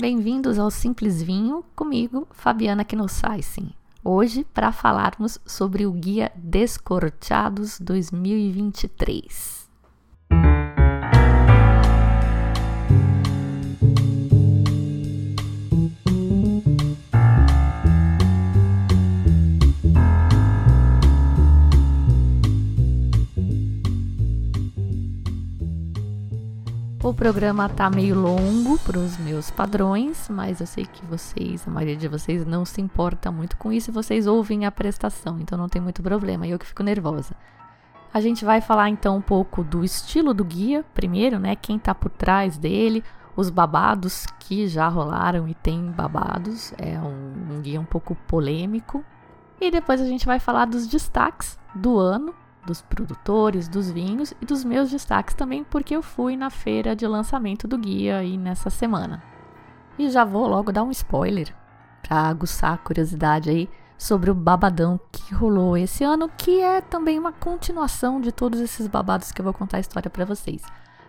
Bem-vindos ao Simples Vinho, comigo, Fabiana Knossaisen. Hoje, para falarmos sobre o Guia Descorteados 2023. O programa tá meio longo para os meus padrões, mas eu sei que vocês, a maioria de vocês, não se importa muito com isso e vocês ouvem a prestação, então não tem muito problema. Eu que fico nervosa. A gente vai falar então um pouco do estilo do guia, primeiro, né? Quem tá por trás dele, os babados que já rolaram e tem babados. É um, um guia um pouco polêmico. E depois a gente vai falar dos destaques do ano dos produtores, dos vinhos e dos meus destaques também, porque eu fui na feira de lançamento do guia aí nessa semana. E já vou logo dar um spoiler para aguçar a curiosidade aí sobre o babadão que rolou esse ano, que é também uma continuação de todos esses babados que eu vou contar a história para vocês.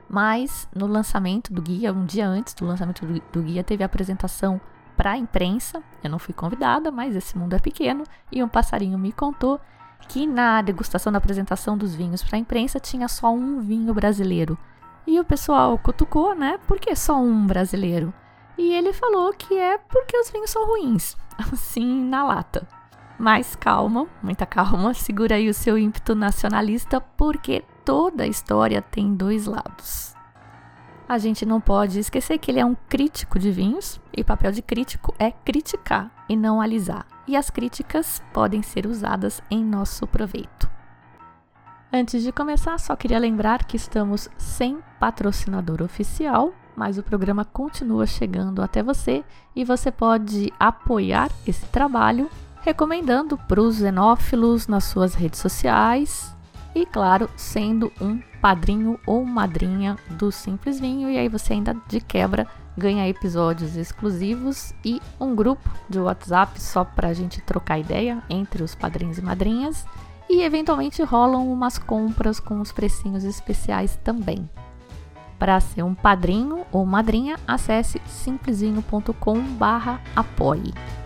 Mas no lançamento do guia, um dia antes do lançamento do, guia, teve a apresentação para a imprensa. Eu não fui convidada, mas esse mundo é pequeno e um passarinho me contou que na degustação da apresentação dos vinhos para a imprensa tinha só um vinho brasileiro. E o pessoal cutucou, né? Por que só um brasileiro? E ele falou que é porque os vinhos são ruins, assim na lata. Mas calma, muita calma, segura aí o seu ímpeto nacionalista, porque toda história tem dois lados. A gente não pode esquecer que ele é um crítico de vinhos, e o papel de crítico é criticar e não alisar e as críticas podem ser usadas em nosso proveito. Antes de começar, só queria lembrar que estamos sem patrocinador oficial, mas o programa continua chegando até você e você pode apoiar esse trabalho recomendando para os xenófilos nas suas redes sociais e, claro, sendo um padrinho ou madrinha do Simples Vinho, e aí você ainda de quebra ganha episódios exclusivos e um grupo de WhatsApp só para a gente trocar ideia entre os padrinhos e madrinhas. E eventualmente rolam umas compras com os precinhos especiais também. Para ser um padrinho ou madrinha, acesse simplesinho.com/apoie.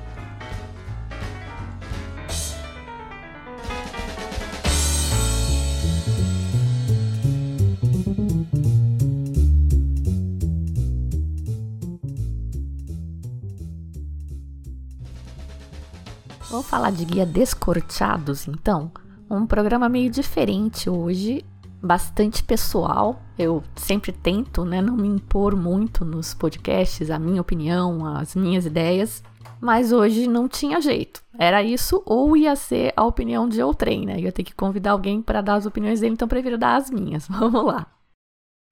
Vamos falar de guia descorteados, então? Um programa meio diferente hoje, bastante pessoal. Eu sempre tento, né, não me impor muito nos podcasts, a minha opinião, as minhas ideias, mas hoje não tinha jeito. Era isso ou ia ser a opinião de outrem, né? Ia ter que convidar alguém para dar as opiniões dele, então prefiro dar as minhas. Vamos lá.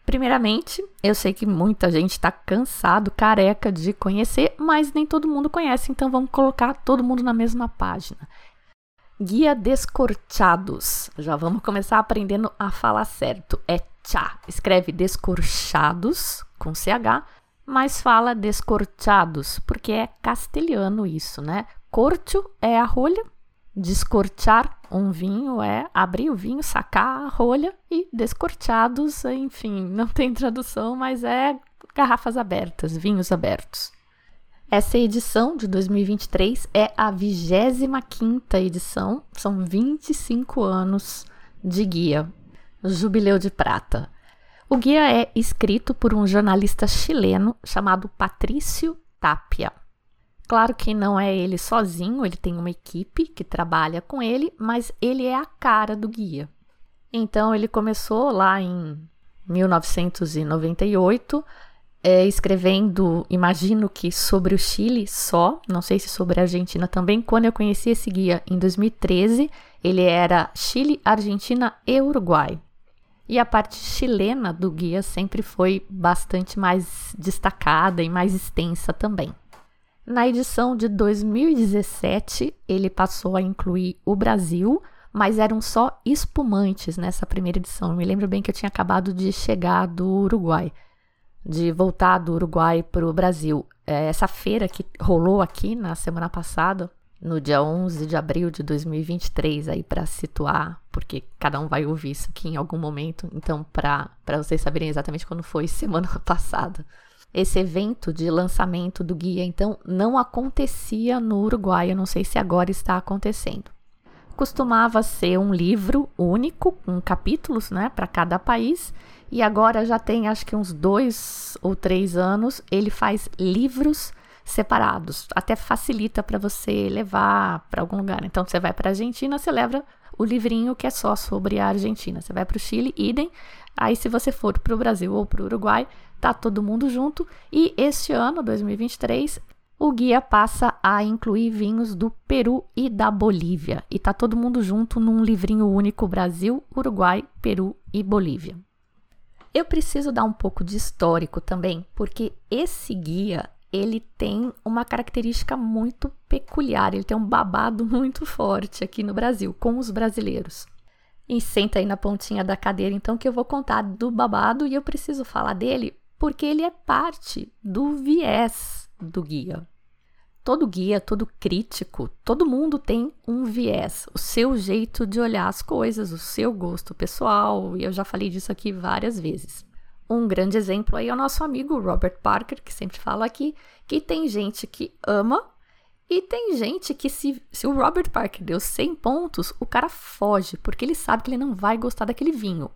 Primeiramente, eu sei que muita gente está cansado, careca de conhecer, mas nem todo mundo conhece, então vamos colocar todo mundo na mesma página. Guia Descorchados. Já vamos começar aprendendo a falar certo. É tchá. Escreve descorchados com CH, mas fala descorchados, porque é castelhano isso, né? Corcho é a rolha Descortear um vinho é abrir o vinho, sacar a rolha e descorteados, enfim, não tem tradução, mas é garrafas abertas, vinhos abertos. Essa edição de 2023 é a 25 edição, são 25 anos de guia, Jubileu de Prata. O guia é escrito por um jornalista chileno chamado Patrício Tapia. Claro que não é ele sozinho, ele tem uma equipe que trabalha com ele, mas ele é a cara do guia. Então ele começou lá em 1998, é, escrevendo, imagino que sobre o Chile só, não sei se sobre a Argentina também. Quando eu conheci esse guia em 2013, ele era Chile, Argentina e Uruguai. E a parte chilena do guia sempre foi bastante mais destacada e mais extensa também. Na edição de 2017, ele passou a incluir o Brasil, mas eram só espumantes nessa primeira edição. Eu me lembro bem que eu tinha acabado de chegar do Uruguai, de voltar do Uruguai para o Brasil. É, essa feira que rolou aqui na semana passada, no dia 11 de abril de 2023, aí para situar, porque cada um vai ouvir isso aqui em algum momento, então para vocês saberem exatamente quando foi semana passada. Esse evento de lançamento do guia, então, não acontecia no Uruguai. Eu não sei se agora está acontecendo. Costumava ser um livro único, com capítulos, né, para cada país. E agora já tem, acho que uns dois ou três anos, ele faz livros separados. Até facilita para você levar para algum lugar. Então, você vai para a Argentina, você leva o livrinho que é só sobre a Argentina. Você vai para o Chile, idem. Aí, se você for para o Brasil ou para o Uruguai, tá todo mundo junto. E este ano, 2023, o guia passa a incluir vinhos do Peru e da Bolívia. E tá todo mundo junto num livrinho único Brasil, Uruguai, Peru e Bolívia. Eu preciso dar um pouco de histórico também, porque esse guia ele tem uma característica muito peculiar, ele tem um babado muito forte aqui no Brasil, com os brasileiros. E senta aí na pontinha da cadeira, então, que eu vou contar do babado e eu preciso falar dele porque ele é parte do viés do guia. Todo guia, todo crítico, todo mundo tem um viés, o seu jeito de olhar as coisas, o seu gosto pessoal, e eu já falei disso aqui várias vezes. Um grande exemplo aí é o nosso amigo Robert Parker, que sempre fala aqui, que tem gente que ama e tem gente que se, se o Robert Parker deu 100 pontos, o cara foge, porque ele sabe que ele não vai gostar daquele vinho.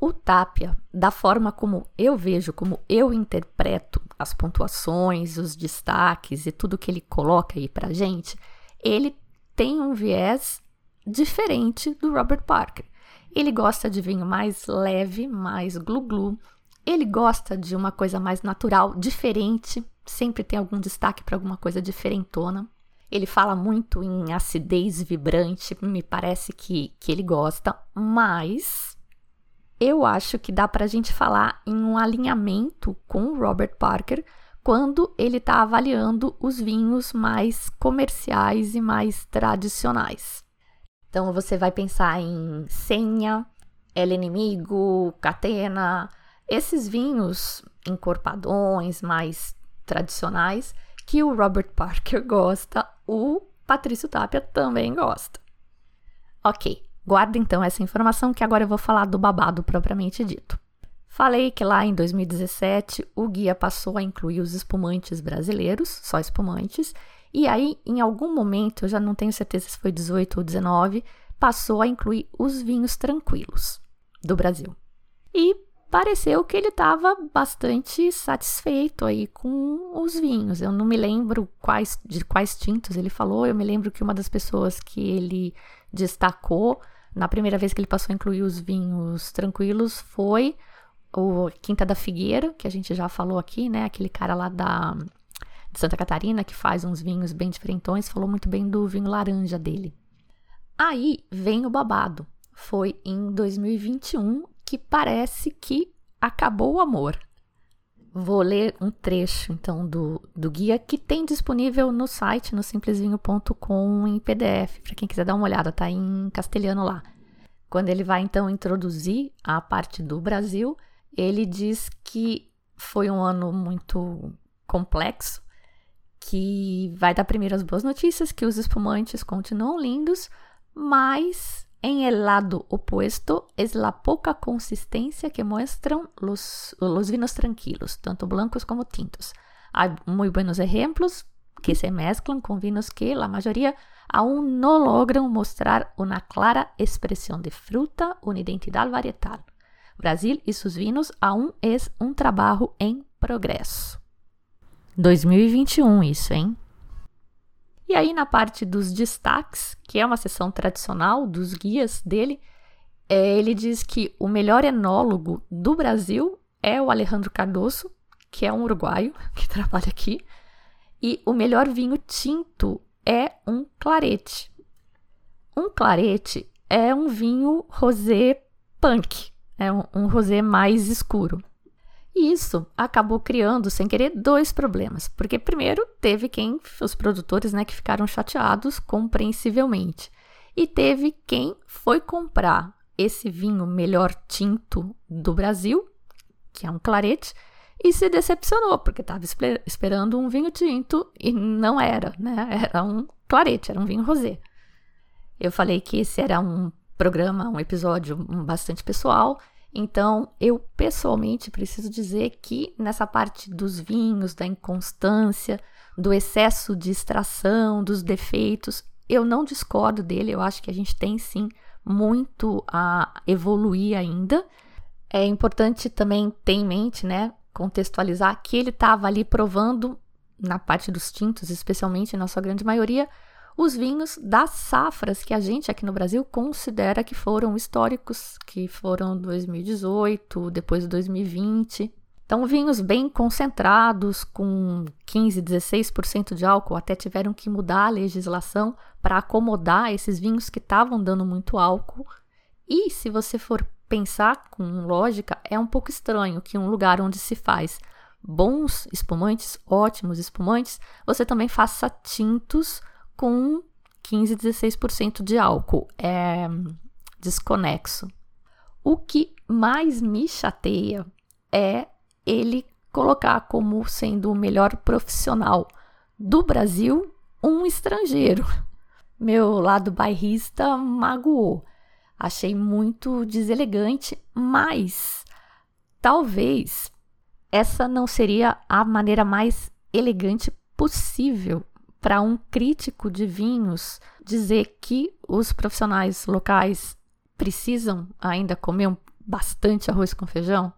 O Tapia, da forma como eu vejo, como eu interpreto as pontuações, os destaques e tudo que ele coloca aí pra gente, ele tem um viés diferente do Robert Parker. Ele gosta de vinho mais leve, mais glu-glu. Ele gosta de uma coisa mais natural, diferente. Sempre tem algum destaque para alguma coisa diferentona. Ele fala muito em acidez vibrante, me parece que, que ele gosta, mas eu acho que dá para a gente falar em um alinhamento com o Robert Parker quando ele está avaliando os vinhos mais comerciais e mais tradicionais. Então você vai pensar em Senha, El Inimigo, Catena, esses vinhos encorpadões mais tradicionais que o Robert Parker gosta, o Patrício Tapia também gosta. Ok, guarda então essa informação que agora eu vou falar do babado propriamente dito. Falei que lá em 2017 o guia passou a incluir os espumantes brasileiros, só espumantes, e aí, em algum momento, eu já não tenho certeza se foi 18 ou 19, passou a incluir os vinhos tranquilos do Brasil. E pareceu que ele estava bastante satisfeito aí com os vinhos. Eu não me lembro quais de quais tintos ele falou. Eu me lembro que uma das pessoas que ele destacou na primeira vez que ele passou a incluir os vinhos tranquilos foi o Quinta da Figueira, que a gente já falou aqui, né? Aquele cara lá da de Santa Catarina, que faz uns vinhos bem diferentões, falou muito bem do vinho laranja dele. Aí vem o babado. Foi em 2021 que parece que acabou o amor. Vou ler um trecho, então, do, do guia que tem disponível no site, no simplesvinho.com, em PDF, para quem quiser dar uma olhada, tá em castelhano lá. Quando ele vai, então, introduzir a parte do Brasil, ele diz que foi um ano muito complexo, que vai dar primeiro as boas notícias, que os espumantes continuam lindos, mas em el lado opuesto es la poca consistencia que muestran los, los vinos tranquilos, tanto blancos como tintos. Hay muy buenos ejemplos que se mezclan con vinos que la mayoría aún no logran mostrar una clara expresión de fruta, una identidad varietal. Brasil y sus vinos aún es un trabajo en progreso. 2021 isso, hein? E aí na parte dos destaques, que é uma seção tradicional dos guias dele, é, ele diz que o melhor enólogo do Brasil é o Alejandro Cardoso, que é um uruguaio que trabalha aqui, e o melhor vinho tinto é um clarete. Um clarete é um vinho rosé punk, é um, um rosé mais escuro. E isso acabou criando, sem querer, dois problemas. Porque, primeiro, teve quem, os produtores, né, que ficaram chateados, compreensivelmente. E teve quem foi comprar esse vinho melhor tinto do Brasil, que é um clarete, e se decepcionou, porque estava esperando um vinho tinto e não era, né? Era um clarete, era um vinho rosé. Eu falei que esse era um programa, um episódio bastante pessoal Então, eu pessoalmente preciso dizer que nessa parte dos vinhos, da inconstância, do excesso de extração, dos defeitos, eu não discordo dele, eu acho que a gente tem sim muito a evoluir ainda. É importante também ter em mente, né, contextualizar que ele estava ali provando na parte dos tintos, especialmente na sua grande maioria, os vinhos das safras que a gente aqui no Brasil considera que foram históricos, que foram 2018, depois de 2020. Então, vinhos bem concentrados, com 15, 16% de álcool, até tiveram que mudar a legislação para acomodar esses vinhos que estavam dando muito álcool. E se você for pensar com lógica, é um pouco estranho que um lugar onde se faz bons espumantes, ótimos espumantes, você também faça tintos com 15, 16% de álcool. É desconexo. O que mais me chateia é ele colocar como sendo o melhor profissional do Brasil um estrangeiro. Meu lado bairrista magoou. Achei muito deselegante, mas talvez essa não seria a maneira mais elegante possível para um crítico de vinhos dizer que os profissionais locais precisam ainda comer bastante arroz com feijão?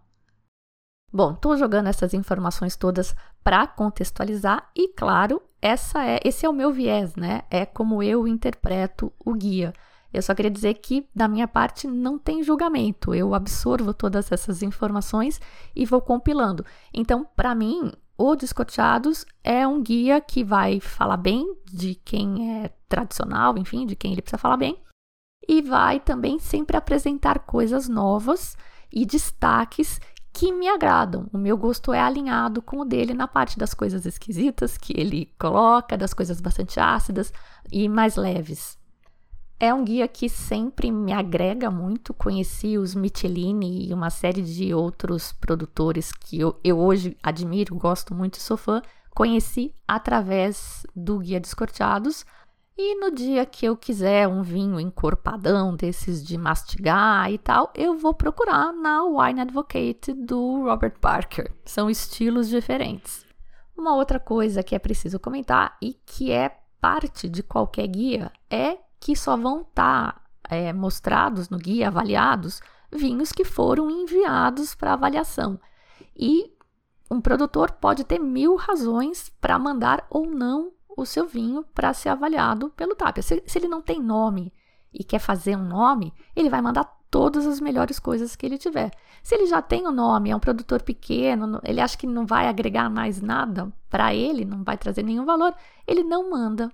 Bom, estou jogando essas informações todas para contextualizar e, claro, essa é, esse é o meu viés, né? É como eu interpreto o guia. Eu só queria dizer que, da minha parte, não tem julgamento. Eu absorvo todas essas informações e vou compilando. Então, para mim, o Descorteados é um guia que vai falar bem de quem é tradicional, enfim, de quem ele precisa falar bem, e vai também sempre apresentar coisas novas e destaques que me agradam. O meu gosto é alinhado com o dele na parte das coisas esquisitas que ele coloca, das coisas bastante ácidas e mais leves. É um guia que sempre me agrega muito. Conheci os Michelini e uma série de outros produtores que eu, eu hoje admiro, gosto muito e sou fã. Conheci através do Guia Descorteados. E no dia que eu quiser um vinho encorpadão, desses de mastigar e tal, eu vou procurar na Wine Advocate do Robert Parker. São estilos diferentes. Uma outra coisa que é preciso comentar e que é parte de qualquer guia é que só vão estar tá, é, mostrados no guia, avaliados, vinhos que foram enviados para avaliação. E um produtor pode ter mil razões para mandar ou não o seu vinho para ser avaliado pelo TAP. Se, se, ele não tem nome e quer fazer um nome, ele vai mandar todas as melhores coisas que ele tiver. Se ele já tem o um nome, é um produtor pequeno, ele acha que não vai agregar mais nada para ele, não vai trazer nenhum valor, ele não manda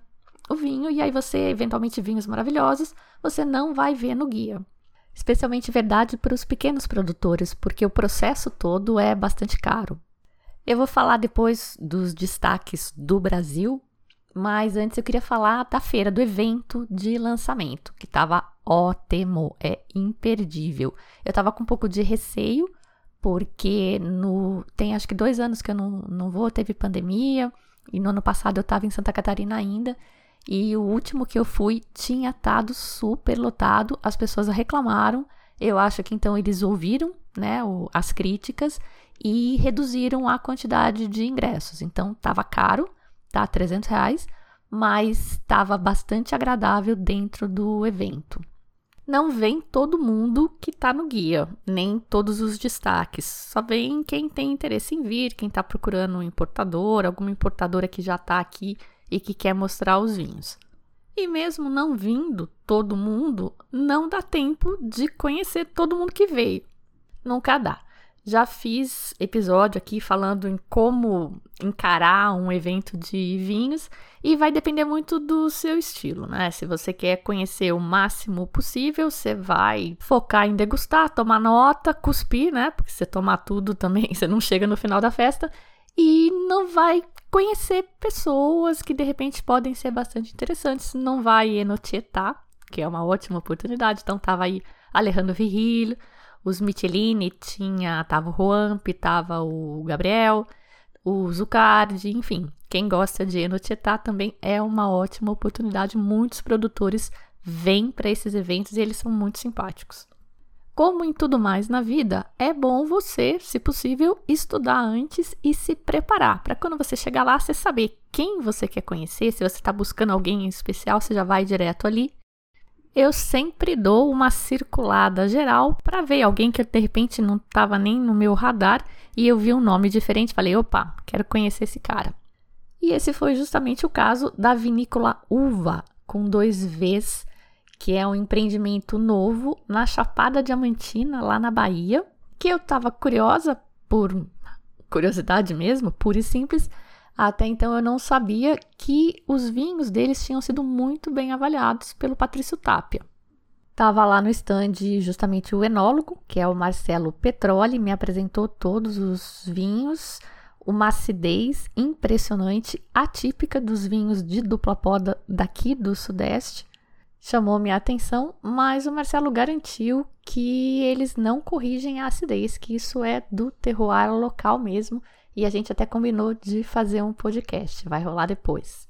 o vinho e aí você, eventualmente, vinhos maravilhosos, você não vai ver no guia. Especialmente verdade para os pequenos produtores, porque o processo todo é bastante caro. Eu vou falar depois dos destaques do Brasil, mas antes eu queria falar da feira, do evento de lançamento, que estava ótimo, é imperdível. Eu estava com um pouco de receio, porque no, tem acho que dois anos que eu não, não vou, teve pandemia, e no ano passado eu estava em Santa Catarina ainda, e o último que eu fui tinha estado super lotado, as pessoas reclamaram. Eu acho que então eles ouviram né, o, as críticas e reduziram a quantidade de ingressos. Então estava caro, tá? 300 reais, mas estava bastante agradável dentro do evento. Não vem todo mundo que está no guia, nem todos os destaques. Só vem quem tem interesse em vir, quem está procurando um importador, alguma importadora que já está aqui e que quer mostrar os vinhos. E mesmo não vindo todo mundo, não dá tempo de conhecer todo mundo que veio. Nunca dá. Já fiz episódio aqui falando em como encarar um evento de vinhos e vai depender muito do seu estilo, né? Se você quer conhecer o máximo possível, você vai focar em degustar, tomar nota, cuspir, né? Porque você tomar tudo também, você não chega no final da festa e não vai conhecer pessoas que de repente podem ser bastante interessantes. Não vai enotietar, que é uma ótima oportunidade. Então tava aí Alejandro Virrilho, os Michelini, tinha, tava o Juamp, tava o Gabriel, o Zucardi, enfim. Quem gosta de enotietar também é uma ótima oportunidade. Muitos produtores vêm para esses eventos e eles são muito simpáticos. Como em tudo mais na vida, é bom você, se possível, estudar antes e se preparar para quando você chegar lá, você saber quem você quer conhecer. Se você está buscando alguém em especial, você já vai direto ali. Eu sempre dou uma circulada geral para ver alguém que de repente não estava nem no meu radar e eu vi um nome diferente. Falei, opa, quero conhecer esse cara. E esse foi justamente o caso da vinícola Uva, com dois Vs que é um empreendimento novo na Chapada Diamantina, lá na Bahia, que eu estava curiosa por curiosidade mesmo, pura e simples. Até então eu não sabia que os vinhos deles tinham sido muito bem avaliados pelo Patrício Tapia. Tava lá no stand justamente o enólogo, que é o Marcelo Petroli, me apresentou todos os vinhos, uma acidez impressionante, atípica dos vinhos de dupla poda daqui do Sudeste chamou minha atenção, mas o Marcelo garantiu que eles não corrigem a acidez, que isso é do terroir local mesmo, e a gente até combinou de fazer um podcast, vai rolar depois.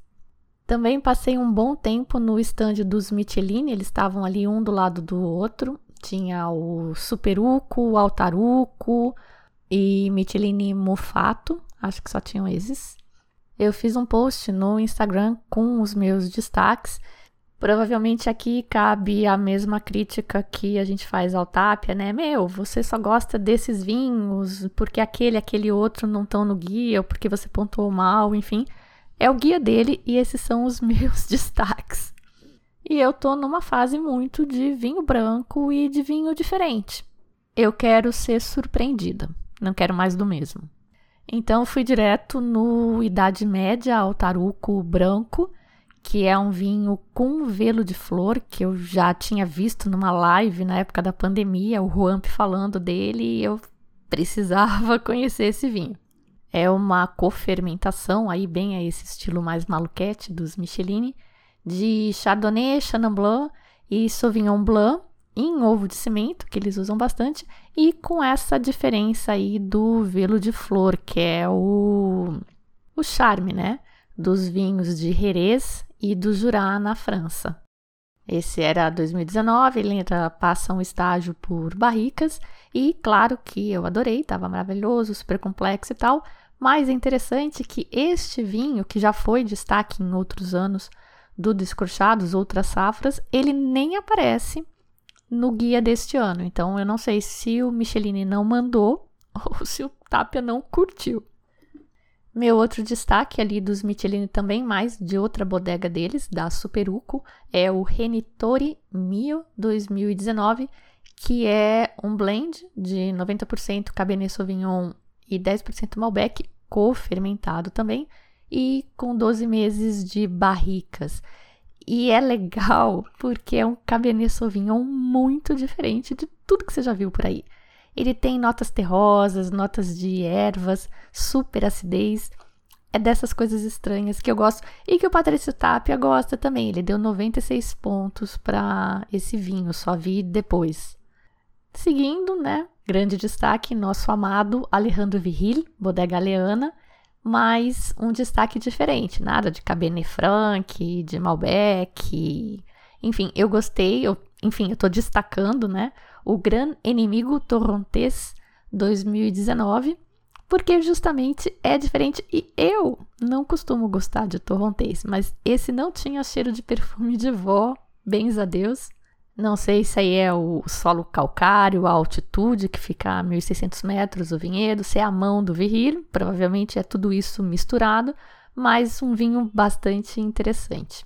Também passei um bom tempo no estande dos Michelin, eles estavam ali um do lado do outro. Tinha o Superuco, o Altaruco e Michelin Mufato, acho que só tinham esses. Eu fiz um post no Instagram com os meus destaques Provavelmente aqui cabe a mesma crítica que a gente faz ao Tapia, né? Meu, você só gosta desses vinhos porque aquele aquele outro não estão no guia, ou porque você pontuou mal, enfim. É o guia dele e esses são os meus destaques. E eu tô numa fase muito de vinho branco e de vinho diferente. Eu quero ser surpreendida, não quero mais do mesmo. Então fui direto no Idade Média Altaruco branco que é um vinho com velo de flor, que eu já tinha visto numa live na época da pandemia, o Juamp falando dele, e eu precisava conhecer esse vinho. É uma cofermentação, aí bem a esse estilo mais maluquete dos Michelin, de Chardonnay, Chenin Blanc e Sauvignon Blanc, em ovo de cimento, que eles usam bastante, e com essa diferença aí do velo de flor, que é o, o charme, né? Dos vinhos de Jerez e do Jurá na França. Esse era 2019, ele ainda passa um estágio por barricas e claro que eu adorei, estava maravilhoso, super complexo e tal, mas é interessante que este vinho, que já foi destaque em outros anos do Descorchados, outras safras, ele nem aparece no guia deste ano. Então eu não sei se o Michelin não mandou ou se o Tapia não curtiu. Meu outro destaque ali dos Michelin também, mais de outra bodega deles, da Superuco, é o Renitori Mio 2019, que é um blend de 90% Cabernet Sauvignon e 10% Malbec, co-fermentado também, e com 12 meses de barricas. E é legal porque é um Cabernet Sauvignon muito diferente de tudo que você já viu por aí. Ele tem notas terrosas, notas de ervas, super acidez. É dessas coisas estranhas que eu gosto e que o Patrício Tapia gosta também. Ele deu 96 pontos para esse vinho, só vi depois. Seguindo, né? Grande destaque, nosso amado Alejandro Viril, Bodega Leana, mas um destaque diferente, nada de Cabernet Franc, de Malbec, enfim, eu gostei, eu, enfim, eu tô destacando, né, o Gran Inimigo Torrontés 2019, porque justamente é diferente e eu não costumo gostar de torrontés, mas esse não tinha cheiro de perfume de vó, bens a Deus. Não sei se aí é o solo calcário, a altitude que fica a 1.600 metros o vinhedo, se é a mão do viril, provavelmente é tudo isso misturado, mas um vinho bastante interessante.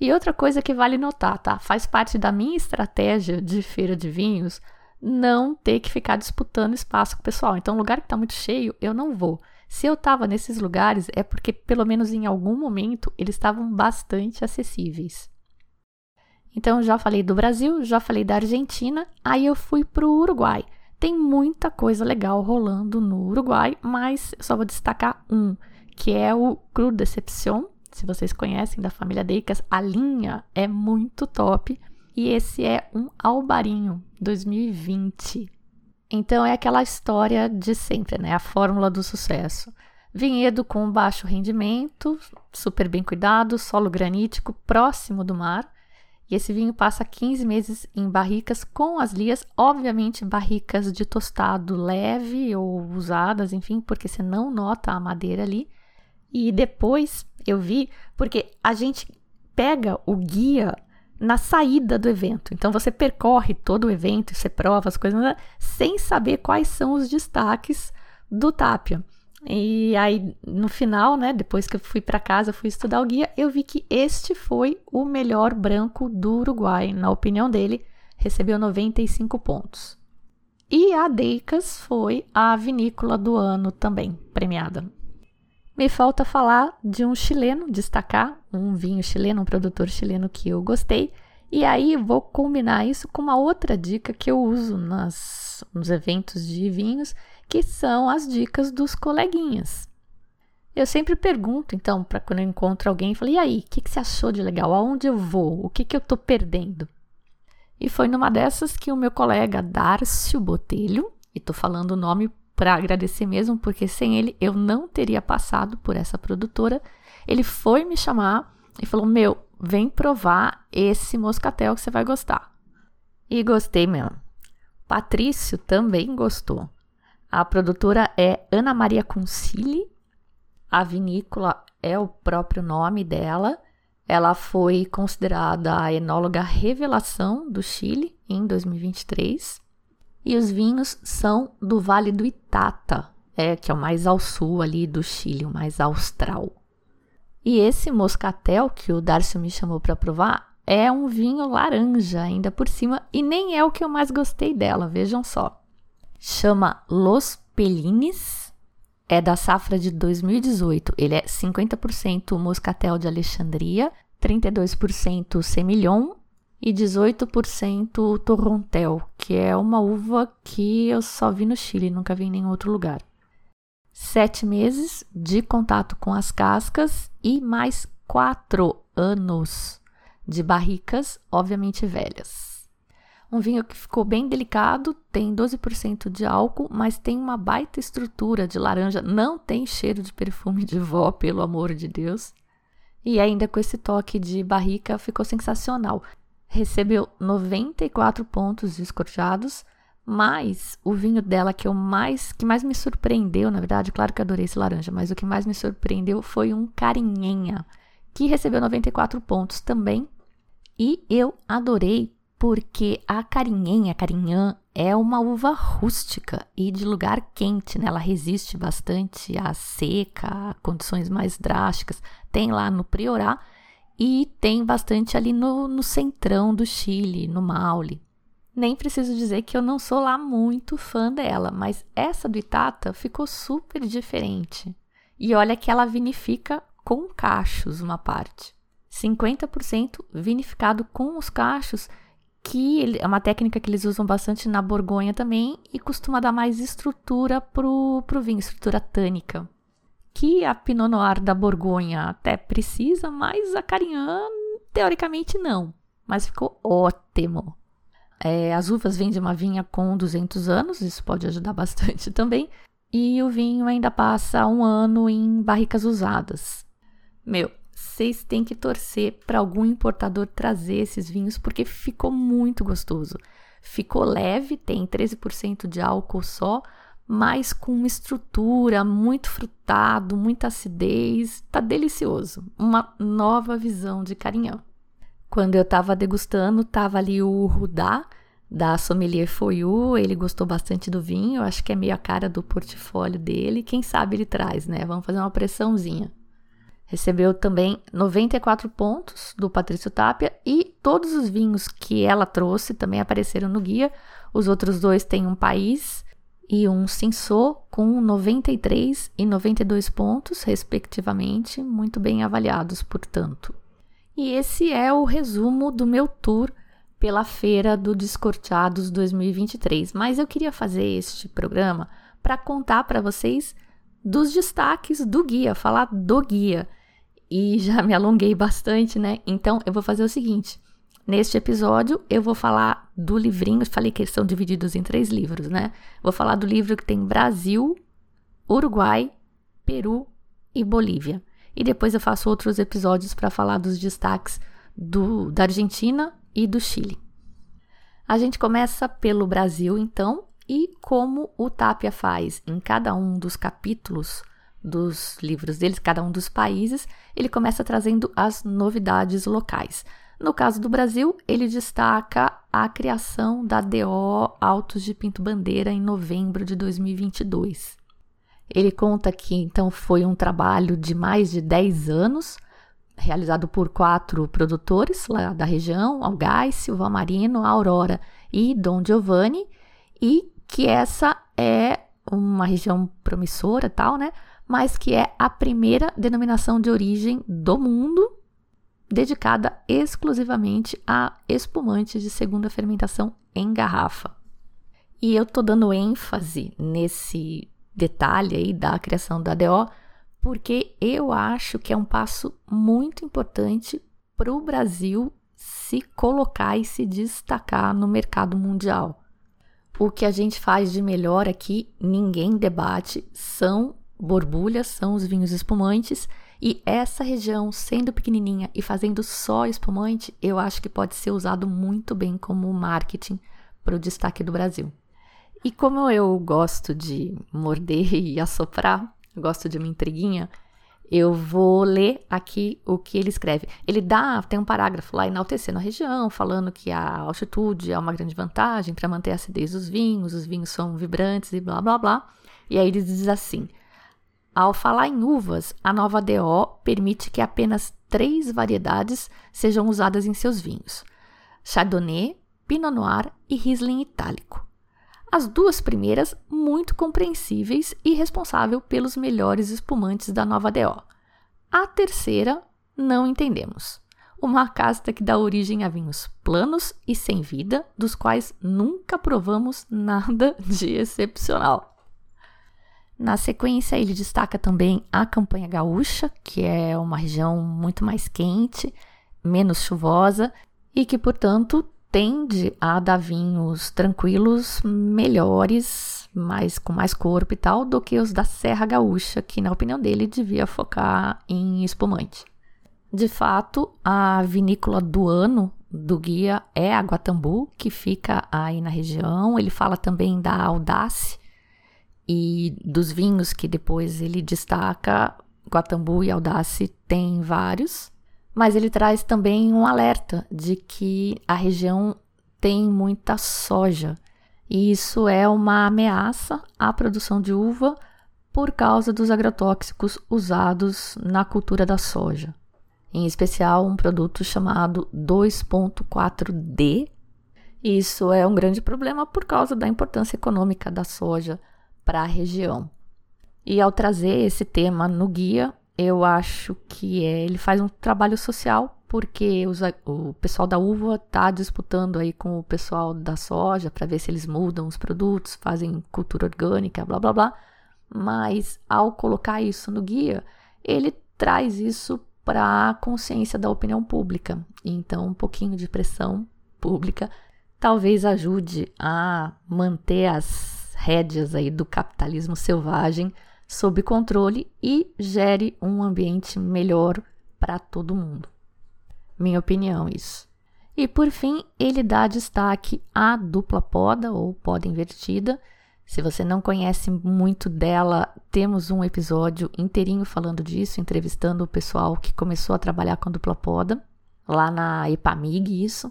E outra coisa que vale notar, tá? Faz parte da minha estratégia de feira de vinhos não ter que ficar disputando espaço com o pessoal. Então, lugar que está muito cheio, eu não vou. Se eu estava nesses lugares, é porque, pelo menos em algum momento, eles estavam bastante acessíveis. Então, já falei do Brasil, já falei da Argentina, aí eu fui para o Uruguai. Tem muita coisa legal rolando no Uruguai, mas só vou destacar um, que é o Cru Deception, se vocês conhecem da família Deicas, a linha é muito top. E esse é um Albarinho 2020. Então é aquela história de sempre, né? A fórmula do sucesso. Vinhedo com baixo rendimento, super bem cuidado, solo granítico próximo do mar. E esse vinho passa 15 meses em barricas com as lias, obviamente barricas de tostado leve ou usadas, enfim, porque você não nota a madeira ali. E depois eu vi, porque a gente pega o guia na saída do evento. Então você percorre todo o evento, você prova as coisas, sem saber quais são os destaques do Tapia. E aí, no final, né, depois que eu fui para casa, fui estudar o guia, eu vi que este foi o melhor branco do Uruguai, na opinião dele, recebeu 95 pontos. E a Deicas foi a vinícola do ano também, premiada. Me falta falar de um chileno, destacar um vinho chileno, um produtor chileno que eu gostei. E aí vou combinar isso com uma outra dica que eu uso nas, nos eventos de vinhos, que são as dicas dos coleguinhas. Eu sempre pergunto, então, para quando eu encontro alguém, falei, e aí, o que, que você achou de legal? Aonde eu vou? O que, que eu estou perdendo? E foi numa dessas que o meu colega Darcio Botelho, e estou falando o nome para agradecer mesmo, porque sem ele eu não teria passado por essa produtora, ele foi me chamar e falou: Meu, vem provar esse moscatel que você vai gostar. E gostei mesmo. Patrício também gostou. A produtora é Ana Maria Concili. A vinícola é o próprio nome dela. Ela foi considerada a enóloga revelação do Chile em 2023. E os vinhos são do Vale do Itata, é, que é o mais ao sul ali do Chile, o mais austral. E esse moscatel que o Darcio me chamou para provar é um vinho laranja ainda por cima e nem é o que eu mais gostei dela, vejam só chama Los Pelines, é da safra de 2018. Ele é 50% moscatel de Alexandria, 32% semillon e 18% torrontel, que é uma uva que eu só vi no Chile, nunca vi em nenhum outro lugar. Sete meses de contato com as cascas e mais quatro anos de barricas, obviamente velhas. Um vinho que ficou bem delicado, tem 12% de álcool, mas tem uma baita estrutura de laranja, não tem cheiro de perfume de vó, pelo amor de Deus. E ainda com esse toque de barrica ficou sensacional. Recebeu 94 pontos escorchados, mas o vinho dela que eu mais que mais me surpreendeu, na verdade, claro que adorei esse laranja, mas o que mais me surpreendeu foi um carinhenha, que recebeu 94 pontos também. E eu adorei porque a carinhenha, carinhã, é uma uva rústica e de lugar quente, né? Ela resiste bastante à seca, a condições mais drásticas. Tem lá no Priorá e tem bastante ali no, no centrão do Chile, no Maule. Nem preciso dizer que eu não sou lá muito fã dela, mas essa do Itata ficou super diferente. E olha que ela vinifica com cachos uma parte. 50% vinificado com os cachos que é uma técnica que eles usam bastante na Borgonha também e costuma dar mais estrutura pro, pro vinho, estrutura tânica. Que a Pinot Noir da Borgonha até precisa, mas a Carignan teoricamente não. Mas ficou ótimo. É, as uvas vêm de uma vinha com 200 anos, isso pode ajudar bastante também. E o vinho ainda passa um ano em barricas usadas. Meu, vocês têm que torcer para algum importador trazer esses vinhos porque ficou muito gostoso. Ficou leve, tem 13% de álcool só, mas com estrutura muito frutado, muita acidez, tá delicioso. Uma nova visão de Carinhão. Quando eu estava degustando, tava ali o Rudá da Sommelier Foyu, ele gostou bastante do vinho, acho que é meio a cara do portfólio dele, quem sabe ele traz, né? Vamos fazer uma pressãozinha. Recebeu também 94 pontos do Patrício Tapia e todos os vinhos que ela trouxe também apareceram no guia. Os outros dois têm um país e um Sinsô com 93 e 92 pontos, respectivamente, muito bem avaliados, portanto. E esse é o resumo do meu tour pela Feira do Descorteados 2023. Mas eu queria fazer este programa para contar para vocês dos destaques do guia, falar do guia e já me alonguei bastante, né? Então eu vou fazer o seguinte: neste episódio eu vou falar do livrinho, falei que eles são divididos em três livros, né? Vou falar do livro que tem Brasil, Uruguai, Peru e Bolívia. E depois eu faço outros episódios para falar dos destaques do, da Argentina e do Chile. A gente começa pelo Brasil, então, e como o Tapia faz em cada um dos capítulos dos livros deles, cada um dos países, ele começa trazendo as novidades locais. No caso do Brasil, ele destaca a criação da DO Autos de Pinto Bandeira em novembro de 2022. Ele conta que então foi um trabalho de mais de 10 anos, realizado por quatro produtores lá da região, Algás, Silva Marino, Aurora e Dom Giovanni, e que essa é uma região promissora, tal, né? Mas que é a primeira denominação de origem do mundo dedicada exclusivamente a espumantes de segunda fermentação em garrafa. E eu tô dando ênfase nesse detalhe aí da criação da ADO, porque eu acho que é um passo muito importante para o Brasil se colocar e se destacar no mercado mundial. O que a gente faz de melhor aqui, ninguém debate, são borbulhas, são os vinhos espumantes e essa região, sendo pequenininha e fazendo só espumante, eu acho que pode ser usado muito bem como marketing para o destaque do Brasil. E como eu gosto de morder e assoprar, gosto de uma intriguinha, eu vou ler aqui o que ele escreve. Ele dá, tem um parágrafo lá enaltecendo a região, falando que a altitude é uma grande vantagem para manter a acidez dos vinhos, os vinhos são vibrantes e blá blá blá. E aí ele diz assim: ao falar em uvas, a nova DO permite que apenas três variedades sejam usadas em seus vinhos: Chardonnay, Pinot Noir e Riesling Itálico. As duas primeiras, muito compreensíveis e responsável pelos melhores espumantes da nova DO. A terceira, não entendemos. Uma casta que dá origem a vinhos planos e sem vida, dos quais nunca provamos nada de excepcional. Na sequência, ele destaca também a campanha gaúcha, que é uma região muito mais quente, menos chuvosa e que, portanto, tende a dar vinhos tranquilos, melhores, mais com mais corpo e tal, do que os da Serra Gaúcha, que, na opinião dele, devia focar em espumante. De fato, a vinícola do ano do guia é a Guatambu, que fica aí na região. Ele fala também da Audace, e dos vinhos que depois ele destaca, Guatambu e Audace tem vários, mas ele traz também um alerta de que a região tem muita soja. E isso é uma ameaça à produção de uva por causa dos agrotóxicos usados na cultura da soja. Em especial um produto chamado 2.4D. Isso é um grande problema por causa da importância econômica da soja para a região. E ao trazer esse tema no guia, eu acho que é, ele faz um trabalho social, porque os, o pessoal da uva está disputando aí com o pessoal da soja para ver se eles mudam os produtos, fazem cultura orgânica, blá blá blá. Mas ao colocar isso no guia, ele traz isso para a consciência da opinião pública. Então, um pouquinho de pressão pública talvez ajude a manter as rédeas aí do capitalismo selvagem sob controle e gere um ambiente melhor para todo mundo. Minha opinião, isso. E por fim, ele dá destaque à dupla poda ou poda invertida. Se você não conhece muito dela, temos um episódio inteirinho falando disso, entrevistando o pessoal que começou a trabalhar com dupla poda, lá na EPAMIG, isso.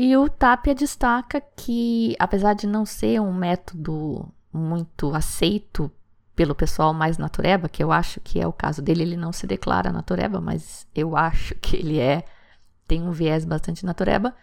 E o Tapia destaca que, apesar de não ser um método muito aceito pelo pessoal mais natureba, que eu acho que é o caso dele, ele não se declara natureba, mas eu acho que ele é, tem um viés bastante natureba.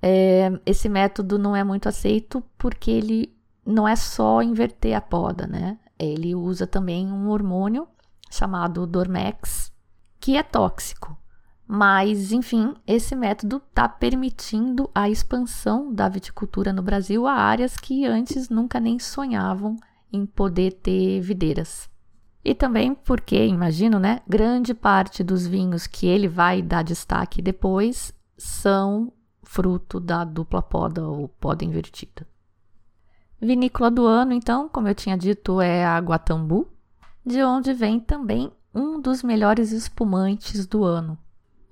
É, esse método não é muito aceito porque ele não é só inverter a poda, né? Ele usa também um hormônio chamado Dormex, que é tóxico. Mas, enfim, esse método está permitindo a expansão da viticultura no Brasil a áreas que antes nunca nem sonhavam em poder ter videiras. E também porque, imagino, né, grande parte dos vinhos que ele vai dar destaque depois são fruto da dupla poda ou poda invertida. Vinícola do ano, então, como eu tinha dito, é a Guatambu, de onde vem também um dos melhores espumantes do ano,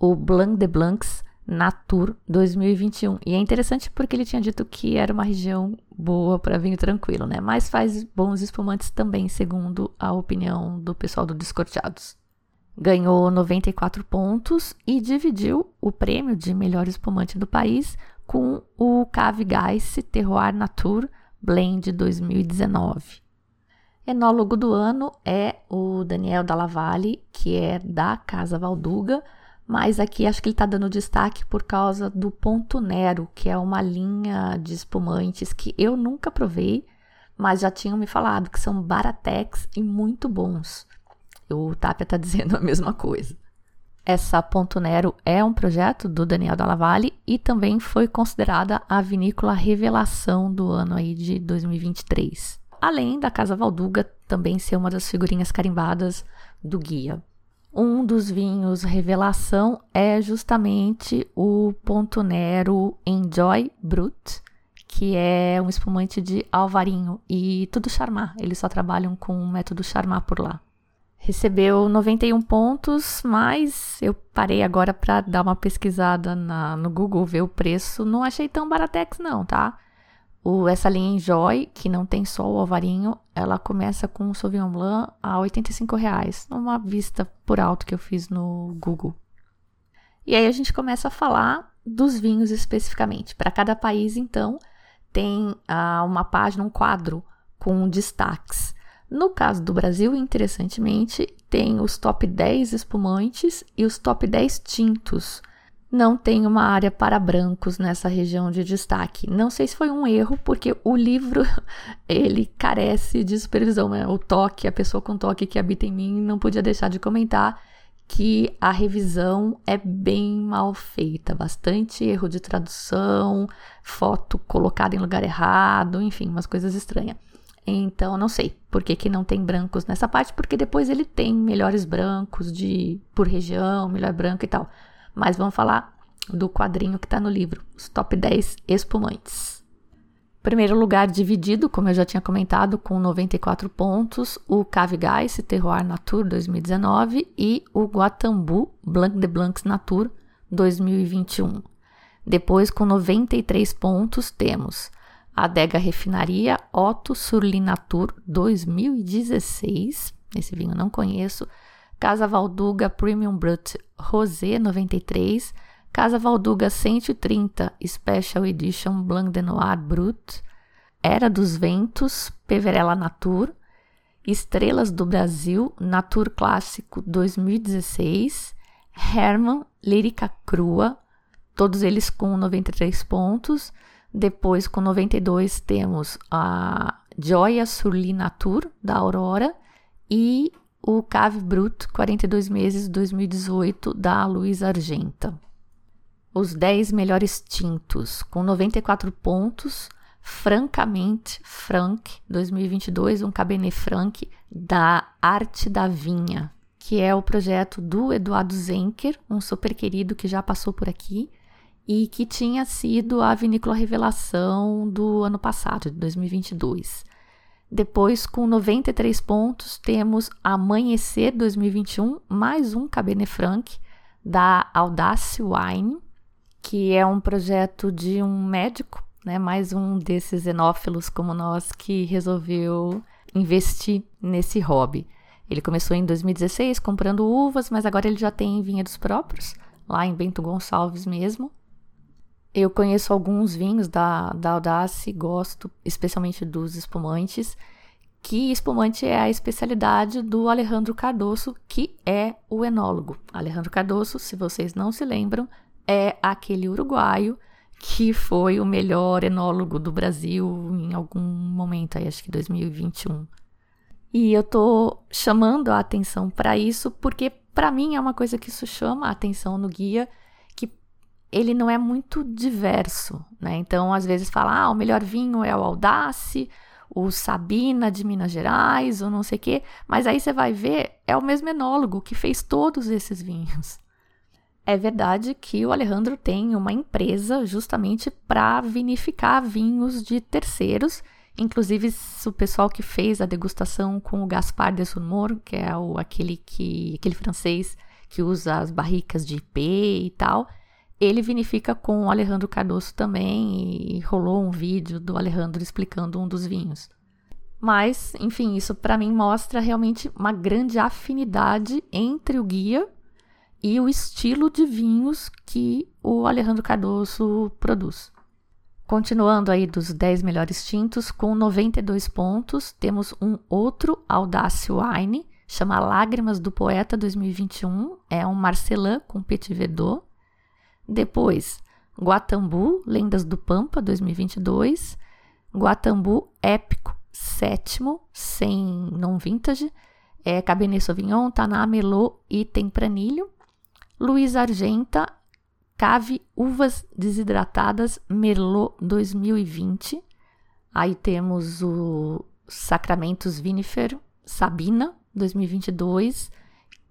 o Blanc de Blancs Natur 2021. E é interessante porque ele tinha dito que era uma região boa para vinho tranquilo, né? Mas faz bons espumantes também, segundo a opinião do pessoal do Descorteados. Ganhou 94 pontos e dividiu o prêmio de melhor espumante do país com o Cave Geiss Terroir Natur Blend 2019. Enólogo do ano é o Daniel Dallavalle, que é da Casa Valduga, mas aqui acho que ele está dando destaque por causa do Ponto Nero, que é uma linha de espumantes que eu nunca provei, mas já tinham me falado que são baratex e muito bons. O Tapia está dizendo a mesma coisa. Essa Ponto Nero é um projeto do Daniel Dallavalle e também foi considerada a vinícola revelação do ano aí de 2023 além da Casa Valduga também ser uma das figurinhas carimbadas do guia. Um dos vinhos revelação é justamente o Ponto Nero Enjoy Brut, que é um espumante de alvarinho e tudo charmar. Eles só trabalham com o método charmar por lá. Recebeu 91 pontos, mas eu parei agora para dar uma pesquisada na, no Google, ver o preço. Não achei tão baratex não, tá? O, essa linha Enjoy, que não tem só o ovarinho, ela começa com o Sauvignon Blanc a 85 reais, numa vista por alto que eu fiz no Google. E aí a gente começa a falar dos vinhos especificamente. Para cada país, então, tem ah, uma página, um quadro com destaques. No caso do Brasil, interessantemente, tem os top 10 espumantes e os top 10 tintos não tem uma área para brancos nessa região de destaque. Não sei se foi um erro, porque o livro ele carece de supervisão, né? O toque, a pessoa com toque que habita em mim não podia deixar de comentar que a revisão é bem mal feita, bastante erro de tradução, foto colocada em lugar errado, enfim, umas coisas estranhas. Então, não sei por que, que não tem brancos nessa parte, porque depois ele tem melhores brancos de por região, melhor branco e tal mas vamos falar do quadrinho que está no livro, os top 10 espumantes. Primeiro lugar dividido, como eu já tinha comentado, com 94 pontos, o Cave Gais Terroir Natur 2019 e o Guatambu Blanc de Blancs Natur 2021. Depois, com 93 pontos, temos a Adega Refinaria Otto Surli Natur 2016. Esse vinho eu não conheço. Casa Valduga Premium Brut Rosé 93, Casa Valduga 130 Special Edition Blanc de Noir Brut, Era dos Ventos Peverella Natur, Estrelas do Brasil Natur Clássico 2016, Herman Lírica Crua, todos eles com 93 pontos. Depois, com 92, temos a Joia Surli Natur, da Aurora, e o Cave Brut 42 meses 2018 da Luiz Argenta. Os 10 melhores tintos com 94 pontos, francamente Frank 2022, um Cabernet Franc da Arte da Vinha, que é o projeto do Eduardo Zenker, um super querido que já passou por aqui e que tinha sido a vinícola revelação do ano passado, de 2022. Depois, com 93 pontos, temos Amanhecer 2021, mais um Cabernet Franc da Audace Wine, que é um projeto de um médico, né, mais um desses enófilos como nós que resolveu investir nesse hobby. Ele começou em 2016 comprando uvas, mas agora ele já tem vinhedos próprios, lá em Bento Gonçalves mesmo. Eu conheço alguns vinhos da, da Audace, gosto especialmente dos espumantes, que espumante é a especialidade do Alejandro Cardoso, que é o enólogo. Alejandro Cardoso, se vocês não se lembram, é aquele uruguaio que foi o melhor enólogo do Brasil em algum momento, aí, acho que 2021. E eu tô chamando a atenção para isso porque para mim é uma coisa que isso chama a atenção no guia, ele não é muito diverso, né? Então, às vezes fala, ah, o melhor vinho é o Audace, o Sabina de Minas Gerais, ou não sei o quê, mas aí você vai ver, é o mesmo enólogo que fez todos esses vinhos. É verdade que o Alejandro tem uma empresa justamente para vinificar vinhos de terceiros, inclusive o pessoal que fez a degustação com o Gaspar de Surmor, que é o, aquele, que, aquele francês que usa as barricas de IP e tal, ele vinifica com o Alejandro Cardoso também e rolou um vídeo do Alejandro explicando um dos vinhos. Mas, enfim, isso para mim mostra realmente uma grande afinidade entre o guia e o estilo de vinhos que o Alejandro Cardoso produz. Continuando aí dos 10 melhores tintos, com 92 pontos, temos um outro Audace Wine, chama Lágrimas do Poeta 2021, é um Marcelin com Petit Verdot. Depois, Guatambu, Lendas do Pampa 2022, Guatambu Épico, sétimo, sem non vintage, é Cabernet Sauvignon, Taná, Melot e Tempranilho. Luiz Argenta, Cave Uvas Desidratadas Merlot 2020. Aí temos o Sacramentos Vinifer Sabina 2022,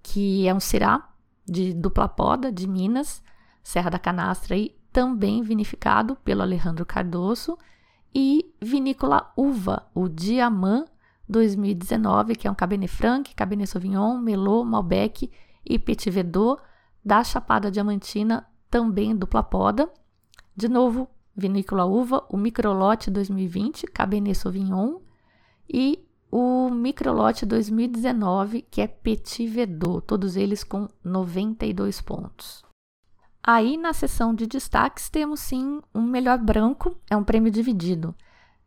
que é um Syrah de dupla poda de Minas, Serra da Canastra e também vinificado pelo Alejandro Cardoso e Vinícola Uva, o Diamant 2019, que é um Cabernet Franc, Cabernet Sauvignon, Merlot, Malbec e Petit Verdot da Chapada Diamantina também dupla poda. De novo, vinícola uva, o microlote 2020, Cabernet Sauvignon, e o microlote 2019, que é Petit Verdot, todos eles com 92 pontos. Aí na seção de destaques temos sim um melhor branco, é um prêmio dividido.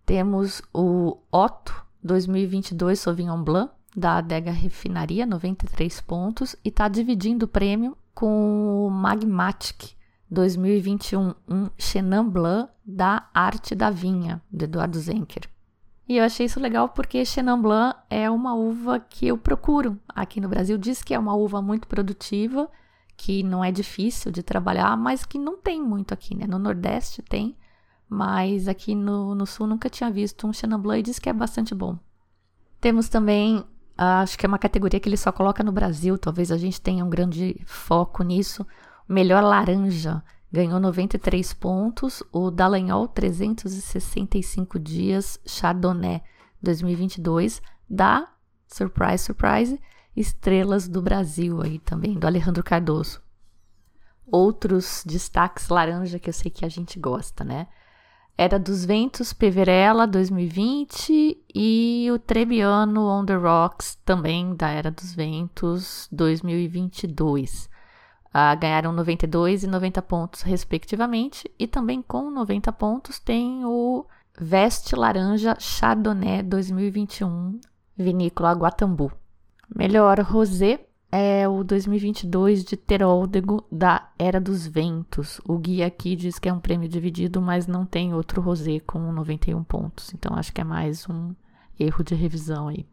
Temos o Otto 2022 Sauvignon Blanc da Adega Refinaria, 93 pontos, e está dividindo o prêmio com o Magmatic 2021, um Chenin Blanc da Arte da Vinha, de Eduardo Zenker. E eu achei isso legal porque Chenin Blanc é uma uva que eu procuro aqui no Brasil. Diz que é uma uva muito produtiva, que não é difícil de trabalhar, mas que não tem muito aqui, né? No Nordeste tem, mas aqui no, no Sul nunca tinha visto um Blanc e diz que é bastante bom. Temos também acho que é uma categoria que ele só coloca no Brasil, talvez a gente tenha um grande foco nisso. Melhor laranja ganhou 93 pontos, o Dallagnol 365 dias Chardonnay 2022 da Surprise Surprise Estrelas do Brasil aí também, do Alejandro Cardoso. Outros destaques laranja que eu sei que a gente gosta, né? Era dos Ventos Peverella 2020 e o Trebbiano on the Rocks também da Era dos Ventos 2022. Ah, ganharam 92 e 90 pontos, respectivamente, e também com 90 pontos tem o Veste Laranja Chardonnay 2021, vinícola Guatambu. Melhor rosé é o 2022 de Teróldego da Era dos Ventos. O guia aqui diz que é um prêmio dividido, mas não tem outro rosé com 91 pontos. Então acho que é mais um erro de revisão aí.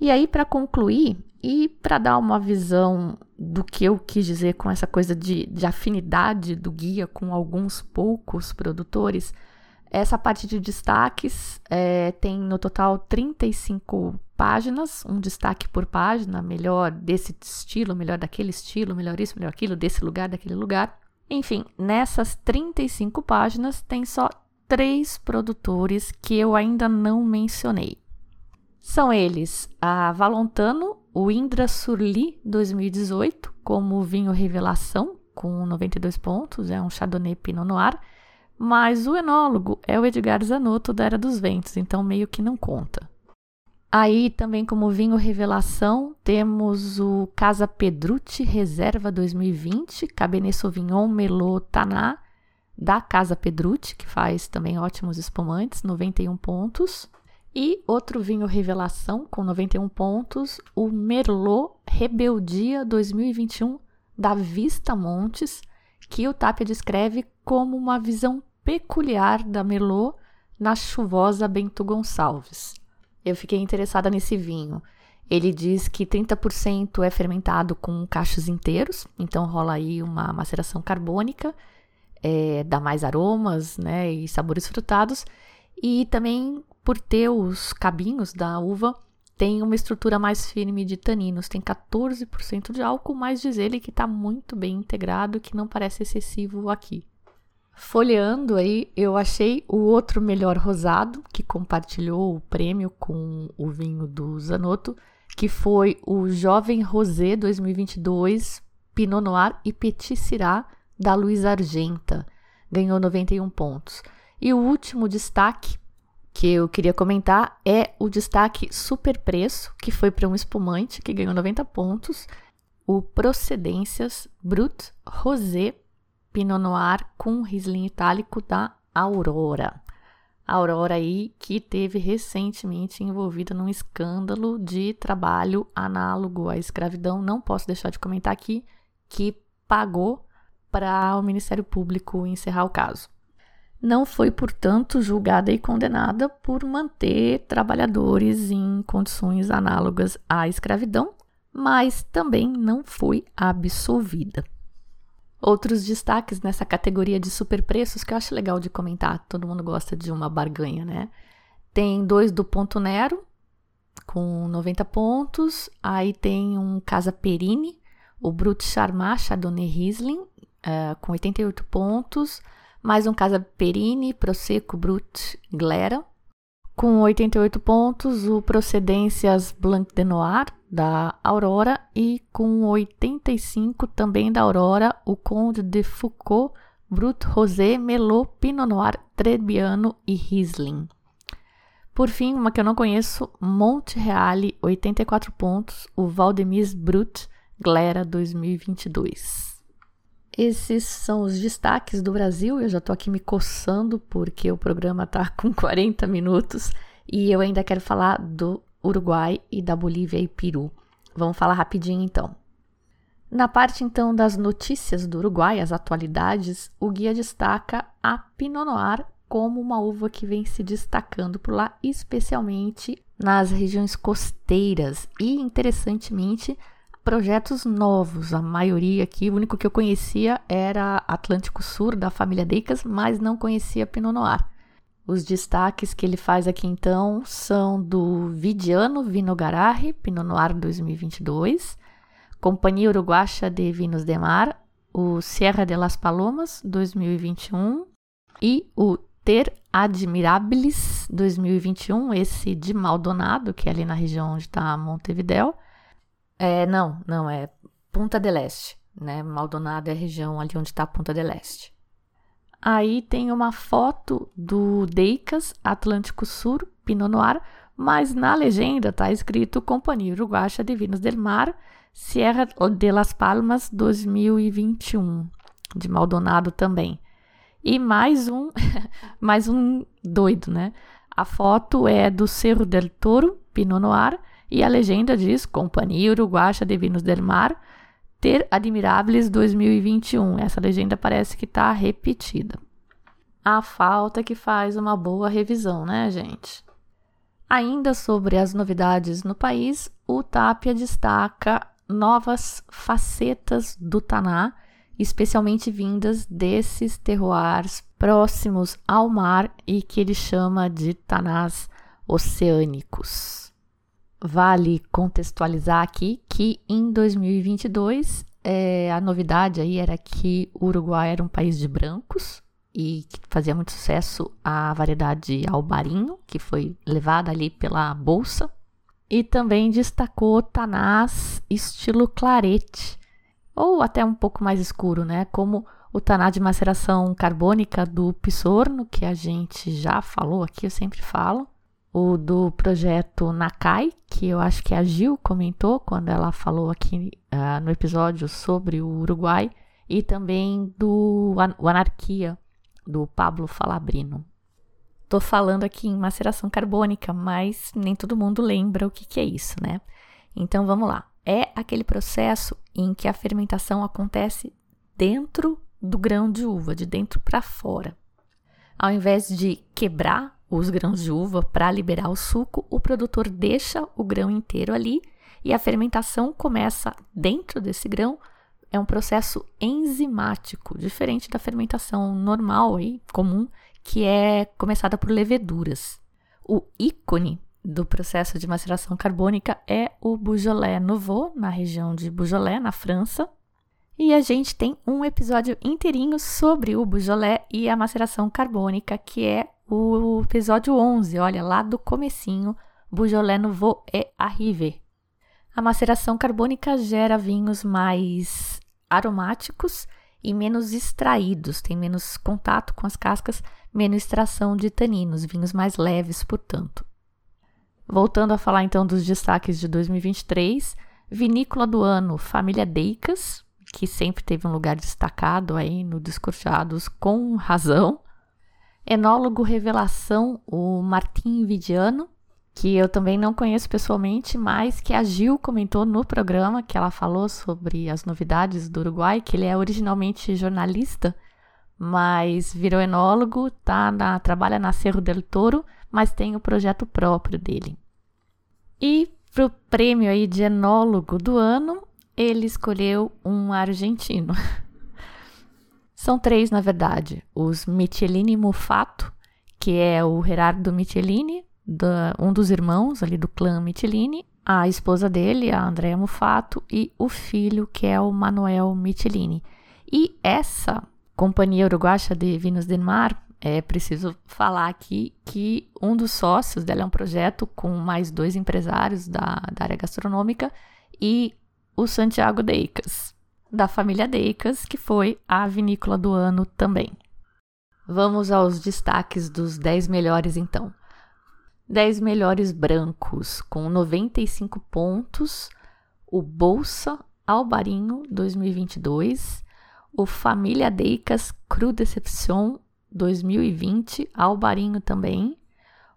E aí, para concluir e para dar uma visão do que eu quis dizer com essa coisa de, de afinidade do guia com alguns poucos produtores, essa parte de destaques é, tem no total 35 páginas, um destaque por página, melhor desse estilo, melhor daquele estilo, melhor isso, melhor aquilo, desse lugar, daquele lugar. Enfim, nessas 35 páginas tem só três produtores que eu ainda não mencionei. São eles a Valontano, o Indra Surli 2018, como vinho revelação, com 92 pontos, é um Chardonnay Pinot Noir, mas o enólogo é o Edgar Zanotto da Era dos Ventos, então meio que não conta. Aí também como vinho revelação temos o Casa Pedrucci Reserva 2020, Cabernet Sauvignon Melot Taná da Casa Pedrucci, que faz também ótimos espumantes, 91 pontos. E outro vinho revelação com 91 pontos, o Merlot Rebeldia 2021 da Vista Montes, que o Tapia descreve como uma visão peculiar da Merlot na chuvosa Bento Gonçalves. Eu fiquei interessada nesse vinho. Ele diz que 30% é fermentado com cachos inteiros, então rola aí uma maceração carbônica, é, dá mais aromas né, e sabores frutados. E também, por ter os cabinhos da uva, tem uma estrutura mais firme de taninos, tem 14% de álcool, mas diz ele que está muito bem integrado, que não parece excessivo aqui. Folheando aí, eu achei o outro melhor rosado que compartilhou o prêmio com o vinho do Zanotto, que foi o Jovem Rosé 2022 Pinot Noir e Petit Syrah da Luiz Argenta, ganhou 91 pontos. E o último destaque que eu queria comentar é o destaque super preço, que foi para um espumante que ganhou 90 pontos, o Procedências Brut Rosé Pinot Noir com Riesling itálico da Aurora. A Aurora aí que teve recentemente envolvida num escândalo de trabalho análogo à escravidão, não posso deixar de comentar aqui, que pagou para o Ministério Público encerrar o caso. Não foi, portanto, julgada e condenada por manter trabalhadores em condições análogas à escravidão, mas também não foi absolvida. Outros destaques nessa categoria de superpreços que eu acho legal de comentar, todo mundo gosta de uma barganha, né? Tem dois do Ponto Nero, com 90 pontos. Aí tem um Casa Perini, o Brut Charmat Chardonnay Riesling, uh, com 88 pontos. Mais um Casa Perini Prosecco Brut Glera, com 88 pontos. O Procedências Blanc de Noir, da Aurora e com 85 também da Aurora, o Conde de Foucault, Brut Rosé, Melot, Pinot Noir, Trebbiano e Riesling. Por fim, uma que eu não conheço, Monte Reale, 84 pontos, o Valdemis Brut Glera 2022. Esses são os destaques do Brasil. Eu já estou aqui me coçando porque o programa está com 40 minutos e eu ainda quero falar do Uruguai e da Bolívia e Peru. Vamos falar rapidinho então. Na parte então das notícias do Uruguai, as atualidades, o guia destaca a Pinot Noir como uma uva que vem se destacando por lá, especialmente nas regiões costeiras e interessantemente projetos novos. A maioria aqui, o único que eu conhecia era Atlântico Sur da família Deicas, mas não conhecia Pinot Noir. Os destaques que ele faz aqui então são do Vidiano Vino Gararri, Pinot Noir 2022, Companhia Uruguacha de Vinos de Mar, o Sierra de las Palomas 2021 e o Ter Admirables 2021, esse de Maldonado, que é ali na região onde está Montevidéu. É, não, não, é Punta del Este, né? Maldonado é a região ali onde está Punta del Este. Aí tem uma foto do Deicas Atlântico Sur Pinot Noir, mas na legenda está escrito Companhia Uruguacha de Vinos del Mar, Sierra de las Palmas 2021, de Maldonado também. E mais um, mais um doido, né? A foto é do Cerro del Toro, Pinot Noir, e a legenda diz Companhia Uruguacha de Vinos del Mar, ter Admiráveis 2021. Essa legenda parece que está repetida. A falta que faz uma boa revisão, né, gente? Ainda sobre as novidades no país, o Tapia destaca novas facetas do Taná, especialmente vindas desses terroirs próximos ao mar e que ele chama de Tanás oceânicos. Vale contextualizar aqui que em 2022 é, a novidade aí era que o Uruguai era um país de brancos e que fazia muito sucesso a variedade albarinho, que foi levada ali pela bolsa, e também destacou tanás estilo clarete, ou até um pouco mais escuro, né? Como o taná de maceração carbônica do Pisorno, que a gente já falou aqui, eu sempre falo, o do projeto Nakai, que eu acho que a Gil comentou quando ela falou aqui uh, no episódio sobre o Uruguai, e também do o Anarquia, do Pablo Falabrino. Tô falando aqui em maceração carbônica, mas nem todo mundo lembra o que, que é isso, né? Então vamos lá. É aquele processo em que a fermentação acontece dentro do grão de uva, de dentro para fora. Ao invés de quebrar os grãos de uva para liberar o suco, o produtor deixa o grão inteiro ali e a fermentação começa dentro desse grão. É um processo enzimático, diferente da fermentação normal e comum, que é começada por leveduras. O ícone do processo de maceração carbônica é o Beaujolais Nouveau, na região de Beaujolais, na França. E a gente tem um episódio inteirinho sobre o Beaujolais e a maceração carbônica, que é o episódio 11, olha, lá do comecinho, Beaujolais Nouveau et Arrivé. A maceração carbônica gera vinhos mais aromáticos e menos extraídos, tem menos contato com as cascas, menos extração de taninos, vinhos mais leves, portanto. Voltando a falar então dos destaques de 2023, vinícola do ano, família Deicas, que sempre teve um lugar destacado aí no Descorchados com razão. Enólogo revelação, o Martim Vidiano, que eu também não conheço pessoalmente, mas que a Gil comentou no programa, que ela falou sobre as novidades do Uruguai, que ele é originalmente jornalista, mas virou enólogo, tá na, trabalha na Cerro del Toro, mas tem o projeto próprio dele. E para o prêmio aí de enólogo do ano, ele escolheu um argentino. São três, na verdade. Os Michelini Mufato, que é o Gerardo Michelini, da, um dos irmãos ali do clã Michelini, a esposa dele, a Andrea Mufato, e o filho, que é o Manuel Michelini. E essa companhia uruguaia de Vinhos del Mar, é preciso falar aqui que um dos sócios dela é um projeto com mais dois empresários da, da área gastronômica e o Santiago Deicas, da família Deicas, que foi a vinícola do ano também. Vamos aos destaques dos 10 melhores então. 10 melhores brancos, com 95 pontos, o Bolsa Albarinho 2022, o Família Deicas Cru Decepção 2020, Albarinho também,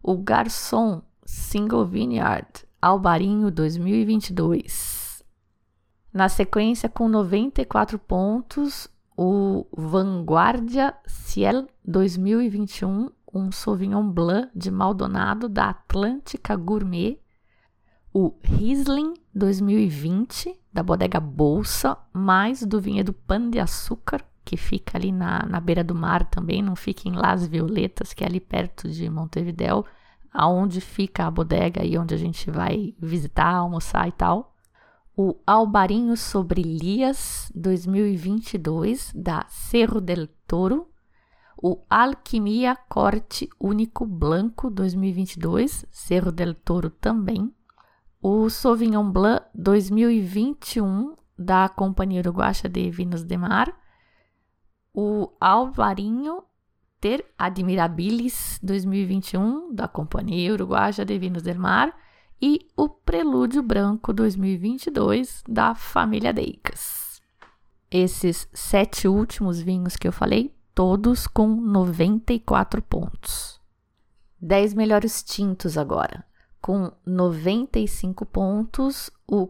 o Garçom Single Vineyard Albarinho 2022. Na sequência, com 94 pontos, o Vanguardia Ciel 2021, um Sauvignon Blanc de Maldonado da Atlântica Gourmet. O Riesling 2020, da Bodega Bolsa, mais do vinhedo Pan de Açúcar, que fica ali na, na beira do mar também, não fica em Las Violetas, que é ali perto de Montevidéu, aonde fica a bodega e onde a gente vai visitar, almoçar e tal o Albarinho sobre Lias 2022 da Cerro del Toro, o Alquimia Corte Único Blanco 2022, Cerro del Toro também, o Sauvignon Blanc 2021 da Companhia Uruguaia de Vinhos de Mar, o Alvarinho Ter Admirabilis 2021 da Companhia Uruguaia de Vinhos de Mar e o Prelúdio Branco 2022 da família Deicas. Esses sete últimos vinhos que eu falei, todos com 94 pontos. 10 melhores tintos agora. Com 95 pontos, o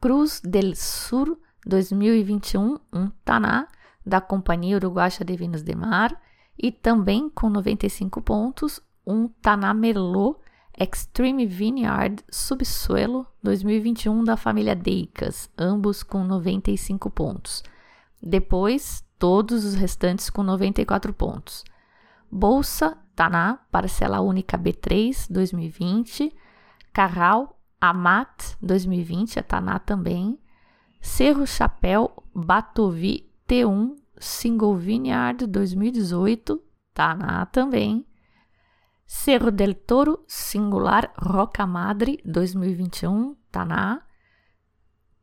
Cruz del Sur 2021, um Taná, da Companhia Uruguaia de Vinhos de Mar, e também com 95 pontos, um Taná Merlot Extreme Vineyard Subsuelo 2021 da família Deicas, ambos com 95 pontos. Depois, todos os restantes com 94 pontos. Bolsa Taná, parcela única B3 2020. Carral Amat 2020, é Taná também. Cerro Chapéu Batovi T1 Single Vineyard 2018, Taná também. Cerro del Toro Singular Roca Madre 2021, Taná.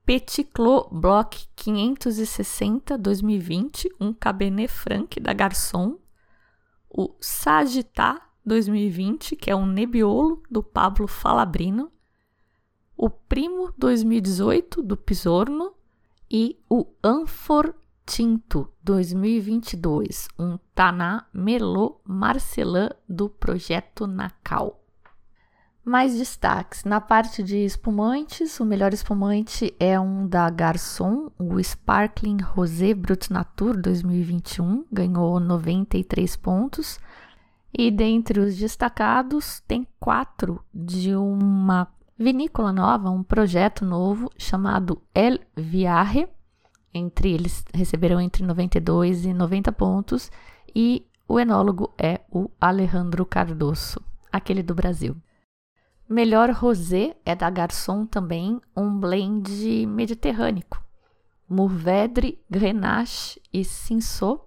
Petit Clos Block 560 2020, um Cabernet Franc da Garçom. O Sagitá 2020, que é um Nebbiolo do Pablo Falabrino. O Primo 2018 do Pisorno e o Anfor Tinto 2022, um Taná Merlot Marcelin do projeto Nacal. Mais destaques. Na parte de espumantes, o melhor espumante é um da Garçom, o Sparkling Rosé Brut Natur 2021, ganhou 93 pontos. E dentre os destacados, tem quatro de uma vinícola nova, um projeto novo chamado El Viarre, entre eles receberam entre 92 e 90 pontos e o enólogo é o Alejandro Cardoso, aquele do Brasil. Melhor rosé é da Garçom também, um blend mediterrâneo. Mourvedre, Grenache e Cinsault,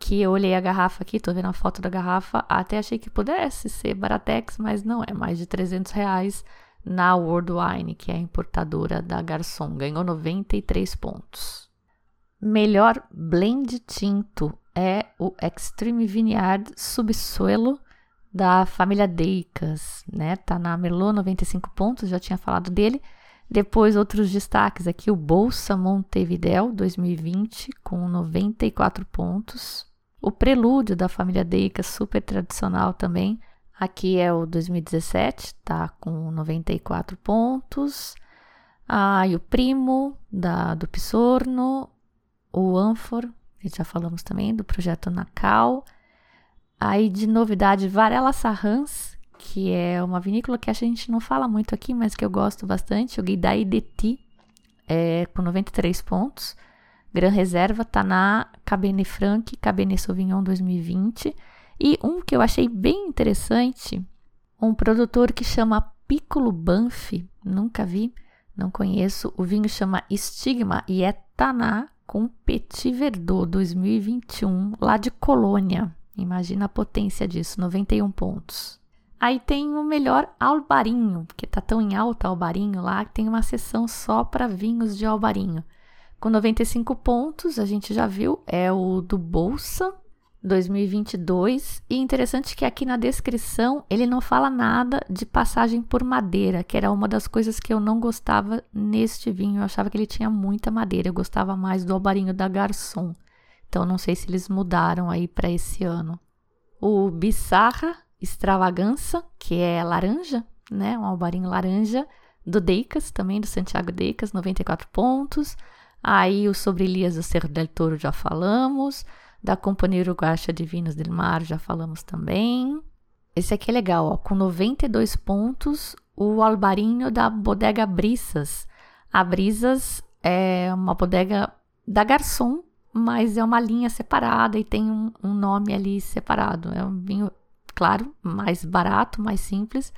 que eu olhei a garrafa aqui, tô vendo a foto da garrafa, até achei que pudesse ser Baratex, mas não, é mais de 300 reais na World Wine, que é a importadora da Garçom, ganhou 93 pontos. Melhor blend tinto é o Extreme Vineyard Subsuelo da família Deicas, né? Tá na Merlot 95 pontos, já tinha falado dele. Depois outros destaques aqui, o Bolsa Montevideo 2020 com 94 pontos. O Prelúdio da família Deicas, super tradicional também. Aqui é o 2017, tá com 94 pontos. Ah, e o Primo da do Pisorno, o Anfor, já falamos também do projeto Nacal. Aí de novidade, Varela Sarrans, que é uma vinícola que a gente não fala muito aqui, mas que eu gosto bastante, o Guidai de é, com 93 pontos. Gran Reserva tá na Cabernet Franc, Cabernet Sauvignon 2020. E um que eu achei bem interessante, um produtor que chama Piccolo Banff, nunca vi, não conheço. O vinho chama Estigma e é Taná com Petit Verdot 2021, lá de Colônia. Imagina a potência disso, 91 pontos. Aí tem o melhor albarinho, que tá tão em alta albarinho lá, que tem uma seção só para vinhos de albarinho. Com 95 pontos, a gente já viu, é o do Bolsa 2022. E interessante que aqui na descrição ele não fala nada de passagem por madeira, que era uma das coisas que eu não gostava neste vinho. Eu achava que ele tinha muita madeira, eu gostava mais do albarinho da Garçom. Então não sei se eles mudaram aí para esse ano. O Bissarra Extravagança, que é laranja, né? Um albarinho laranja do Deicas, também do Santiago Deicas, 94 pontos. Aí o Sobre Elias do Cerro del Toro já falamos. Da Companhia Uruguacha de Vinhos del Mar já falamos também. Esse aqui é legal, ó, com 92 pontos, o albarinho da Bodega Brisas. A Brisas é uma bodega da Garçom, mas é uma linha separada e tem um, um nome ali separado. É um vinho, claro, mais barato, mais simples,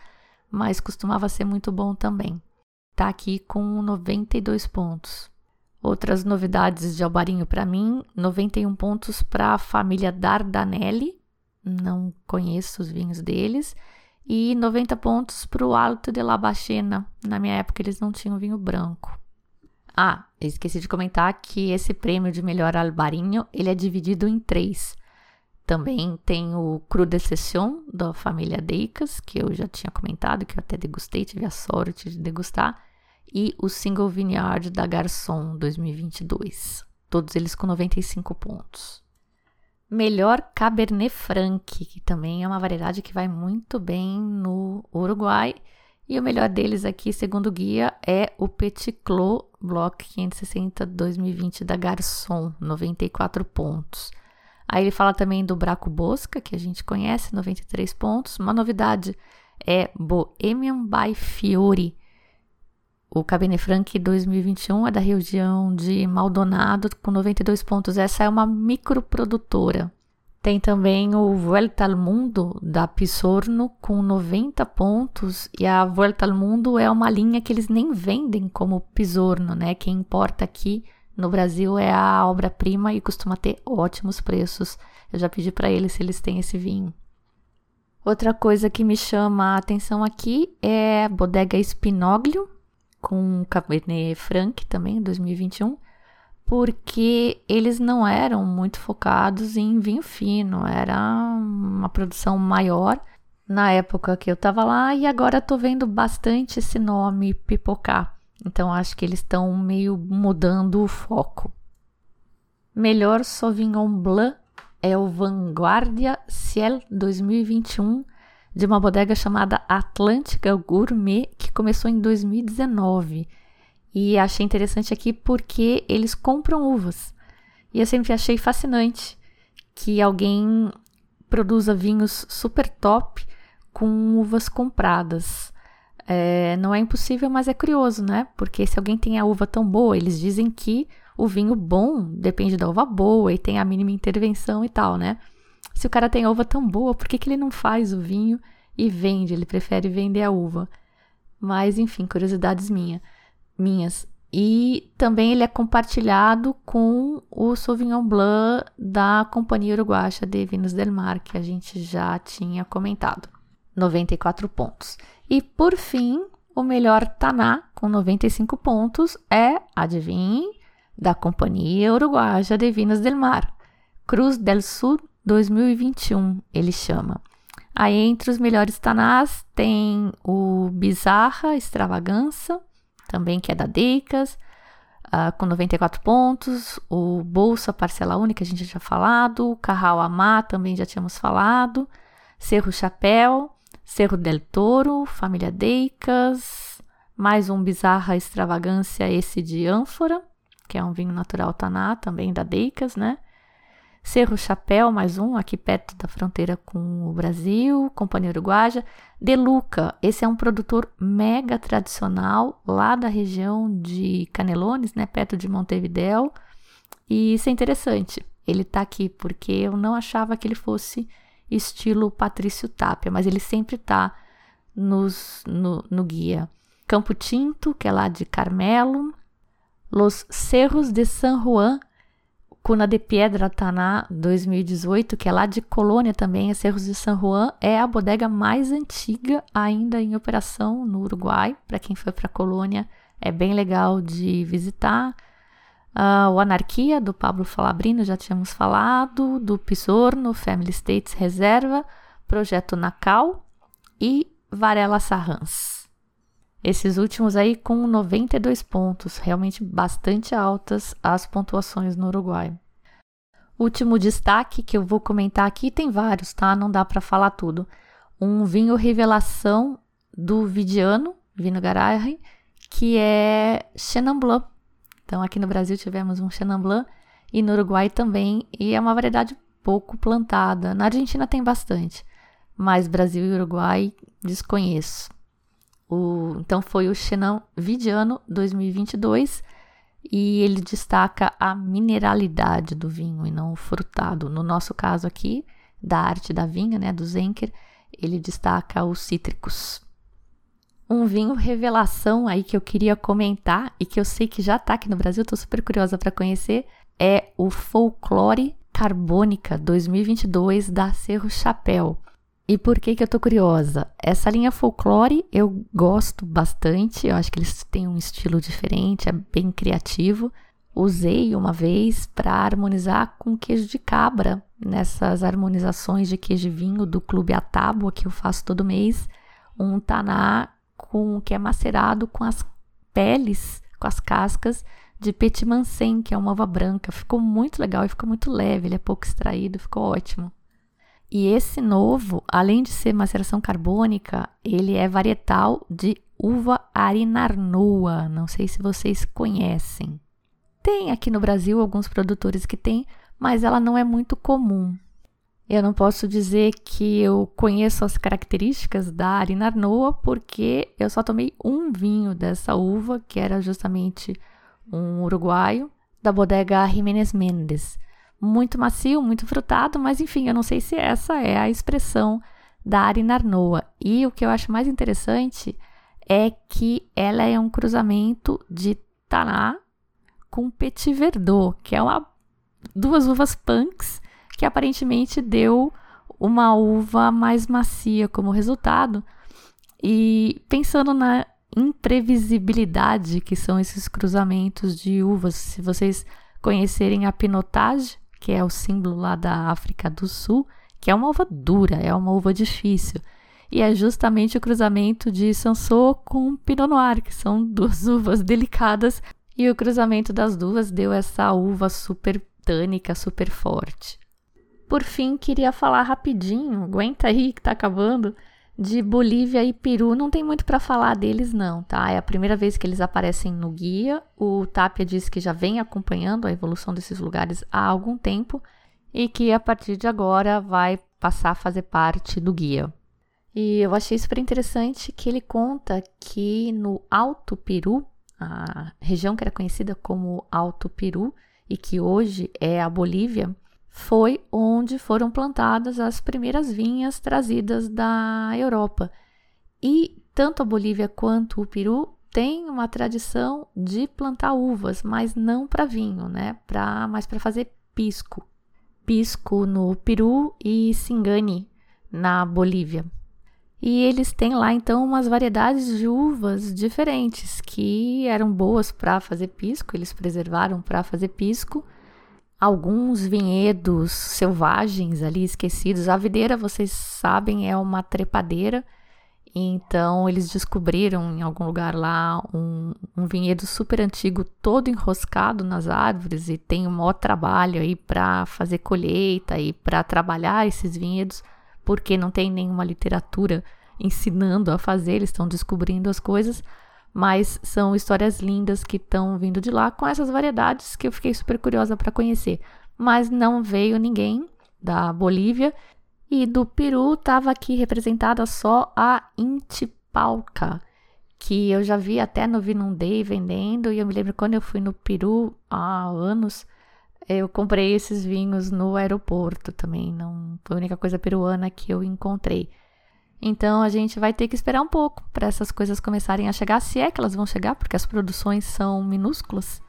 mas costumava ser muito bom também. Tá aqui com 92 pontos. Outras novidades de Albarinho para mim: 91 pontos para a família Dardanelli, não conheço os vinhos deles, e 90 pontos para o Alto de la Bachena. Na minha época eles não tinham vinho branco. Ah, esqueci de comentar que esse prêmio de melhor albarinho, ele é dividido em três. Também tem o Cru de Session da família Deicas, que eu já tinha comentado, que eu até degustei, tive a sorte de degustar, e o Single Vineyard da Garçom 2022. Todos eles com 95 pontos. Melhor Cabernet Franc, que também é uma variedade que vai muito bem no Uruguai e o melhor deles aqui, segundo o guia, é o Petit Clos Block 560 2020 da Garçom, 94 pontos. Aí ele fala também do Braco Bosca, que a gente conhece, 93 pontos. Uma novidade é Bohemian by Fiore. O Cabernet Franc 2021 é da região de Maldonado, com 92 pontos. Essa é uma microprodutora. Tem também o Vuelta al Mundo da Pisorno com 90 pontos e a Vuelta al Mundo é uma linha que eles nem vendem como Pisorno, né? Quem importa aqui no Brasil é a obra-prima e costuma ter ótimos preços. Eu já pedi para eles se eles têm esse vinho. Outra coisa que me chama a atenção aqui é a Bodega Spinoglio com Cabernet Franc também, 2021 porque eles não eram muito focados em vinho fino, era uma produção maior na época que eu estava lá e agora estou vendo bastante esse nome pipocar. Então acho que eles estão meio mudando o foco. Melhor Sauvignon Blanc é o Vanguardia Ciel 2021 de uma bodega chamada Atlântica Gourmet que começou em 2019 e achei interessante aqui porque eles compram uvas. E eu sempre achei fascinante que alguém produza vinhos super top com uvas compradas. É, não é impossível, mas é curioso, né? Porque se alguém tem a uva tão boa, eles dizem que o vinho bom depende da uva boa e tem a mínima intervenção e tal, né? Se o cara tem uva tão boa, por que, que ele não faz o vinho e vende? Ele prefere vender a uva. Mas, enfim, curiosidades minhas minhas. E também ele é compartilhado com o Sauvignon Blanc da Companhia Uruguacha de Vinhos del Mar, que a gente já tinha comentado. 94 pontos. E por fim, o melhor Taná, com 95 pontos, é, adivinhe, da Companhia Uruguaia de Vinos del Mar, Cruz del Sul 2021, ele chama. Aí entre os melhores tanás tem o Bizarra Extravagança, também que é da Deicas, uh, com 94 pontos, o Bolsa Parcela Única, a gente já tinha falado, o Carral Amá, também já tínhamos falado, Cerro Chapéu, Cerro del Toro, Família Deicas, mais um Bizarra Extravagância, esse de ânfora, que é um vinho natural Taná, também da Deicas, né? Cerro Chapéu, mais um, aqui perto da fronteira com o Brasil, Companhia Uruguaia. De Luca, esse é um produtor mega tradicional lá da região de Canelones, né, perto de Montevideo. E isso é interessante. Ele tá aqui porque eu não achava que ele fosse estilo Patrício Tapia, mas ele sempre tá nos, no, no guia. Campo Tinto, que é lá de Carmelo. Los Cerros de San Juan, Cuna de Piedra Taná 2018, que é lá de Colônia também, é Cerros de San Juan, é a bodega mais antiga ainda em operação no Uruguai. Para quem foi para Colônia, é bem legal de visitar. Uh, o Anarquia, do Pablo Falabrino, já tínhamos falado, do Pisorno, Family States Reserva, Projeto Nacal e Varela Sarrans. Esses últimos aí com 92 pontos, realmente bastante altas as pontuações no Uruguai. Último destaque que eu vou comentar aqui, tem vários, tá? Não dá para falar tudo. Um vinho revelação do Vidiano, Vino Garage, que é Chenin Blanc. Então aqui no Brasil tivemos um Chenin Blanc e no Uruguai também, e é uma variedade pouco plantada. Na Argentina tem bastante, mas Brasil e Uruguai desconheço. O, então foi o Chenin Vidiano 2022 e ele destaca a mineralidade do vinho e não o frutado. No nosso caso aqui, da arte da vinha, né, do Zenker, ele destaca os cítricos. Um vinho revelação aí que eu queria comentar e que eu sei que já está aqui no Brasil, estou super curiosa para conhecer, é o Folclore Carbônica 2022 da Cerro Chapéu. E por que que eu tô curiosa? Essa linha folclore eu gosto bastante, eu acho que eles têm um estilo diferente, é bem criativo. Usei uma vez para harmonizar com queijo de cabra, nessas harmonizações de queijo e vinho do Clube Atábua que eu faço todo mês, um taná com que é macerado com as peles, com as cascas de petit mancen, que é uma uva branca. Ficou muito legal e ficou muito leve, ele é pouco extraído, ficou ótimo. E esse novo, além de ser maceração carbônica, ele é varietal de uva arinarnoa. Não sei se vocês conhecem. Tem aqui no Brasil alguns produtores que têm, mas ela não é muito comum. Eu não posso dizer que eu conheço as características da arinarnoa porque eu só tomei um vinho dessa uva, que era justamente um uruguaio, da bodega Jiménez Mendes muito macio, muito frutado, mas enfim, eu não sei se essa é a expressão da Arinarnoa. E o que eu acho mais interessante é que ela é um cruzamento de Taná com Petit Verdot, que é uma duas uvas punks que aparentemente deu uma uva mais macia como resultado. E pensando na imprevisibilidade que são esses cruzamentos de uvas, se vocês conhecerem a pinotage, que é o símbolo lá da África do Sul, que é uma uva dura, é uma uva difícil. E é justamente o cruzamento de Sansô com Pinot Noir, que são duas uvas delicadas, e o cruzamento das duas deu essa uva super tânica, super forte. Por fim, queria falar rapidinho, aguenta aí que tá acabando, de Bolívia e Peru não tem muito para falar deles não, tá? É a primeira vez que eles aparecem no guia. O Tapia diz que já vem acompanhando a evolução desses lugares há algum tempo e que a partir de agora vai passar a fazer parte do guia. E eu achei super interessante que ele conta que no Alto Peru, a região que era conhecida como Alto Peru e que hoje é a Bolívia, foi onde foram plantadas as primeiras vinhas trazidas da Europa. E tanto a Bolívia quanto o Peru têm uma tradição de plantar uvas, mas não para vinho, né? Pra, mas para fazer pisco. Pisco no Peru e Singani na Bolívia. E eles têm lá então umas variedades de uvas diferentes que eram boas para fazer pisco, eles preservaram para fazer pisco. Alguns vinhedos selvagens ali esquecidos. A videira, vocês sabem, é uma trepadeira. Então eles descobriram em algum lugar lá um, um vinhedo super antigo, todo enroscado nas árvores e tem um maior trabalho aí para fazer colheita e para trabalhar esses vinhedos porque não tem nenhuma literatura ensinando a fazer, eles estão descobrindo as coisas, mas são histórias lindas que estão vindo de lá com essas variedades que eu fiquei super curiosa para conhecer. Mas não veio ninguém da Bolívia e do Peru estava aqui representada só a Intipalca, que eu já vi até no Vinundei vendendo e eu me lembro quando eu fui no Peru há anos, eu comprei esses vinhos no aeroporto também, não foi a única coisa peruana que eu encontrei. Então a gente vai ter que esperar um pouco para essas coisas começarem a chegar, se é que elas vão chegar, porque as produções são minúsculas.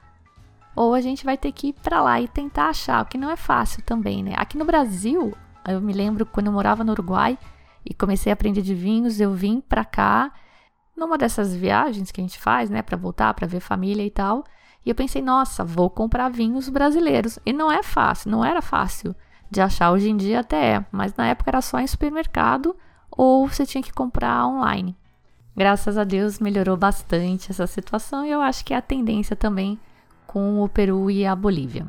Ou a gente vai ter que ir para lá e tentar achar, o que não é fácil também, né? Aqui no Brasil, eu me lembro quando eu morava no Uruguai e comecei a aprender de vinhos, eu vim para cá numa dessas viagens que a gente faz, né, para voltar, para ver família e tal. E eu pensei, nossa, vou comprar vinhos brasileiros. E não é fácil, não era fácil de achar. Hoje em dia até é, mas na época era só em supermercado ou você tinha que comprar online. Graças a Deus melhorou bastante essa situação e eu acho que é a tendência também com o Peru e a Bolívia.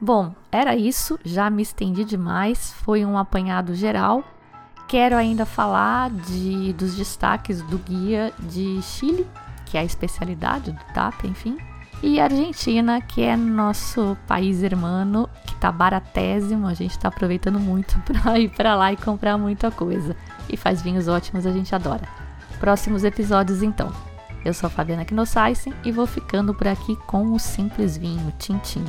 Bom, era isso, já me estendi demais, foi um apanhado geral. Quero ainda falar de, dos destaques do guia de Chile, que é a especialidade do TAP, enfim e Argentina, que é nosso país hermano, que tá baratésimo, a gente tá aproveitando muito para ir para lá e comprar muita coisa. E faz vinhos ótimos, a gente adora. Próximos episódios então. Eu sou a Fabiana Knossaisen e vou ficando por aqui com o Simples Vinho Tintim.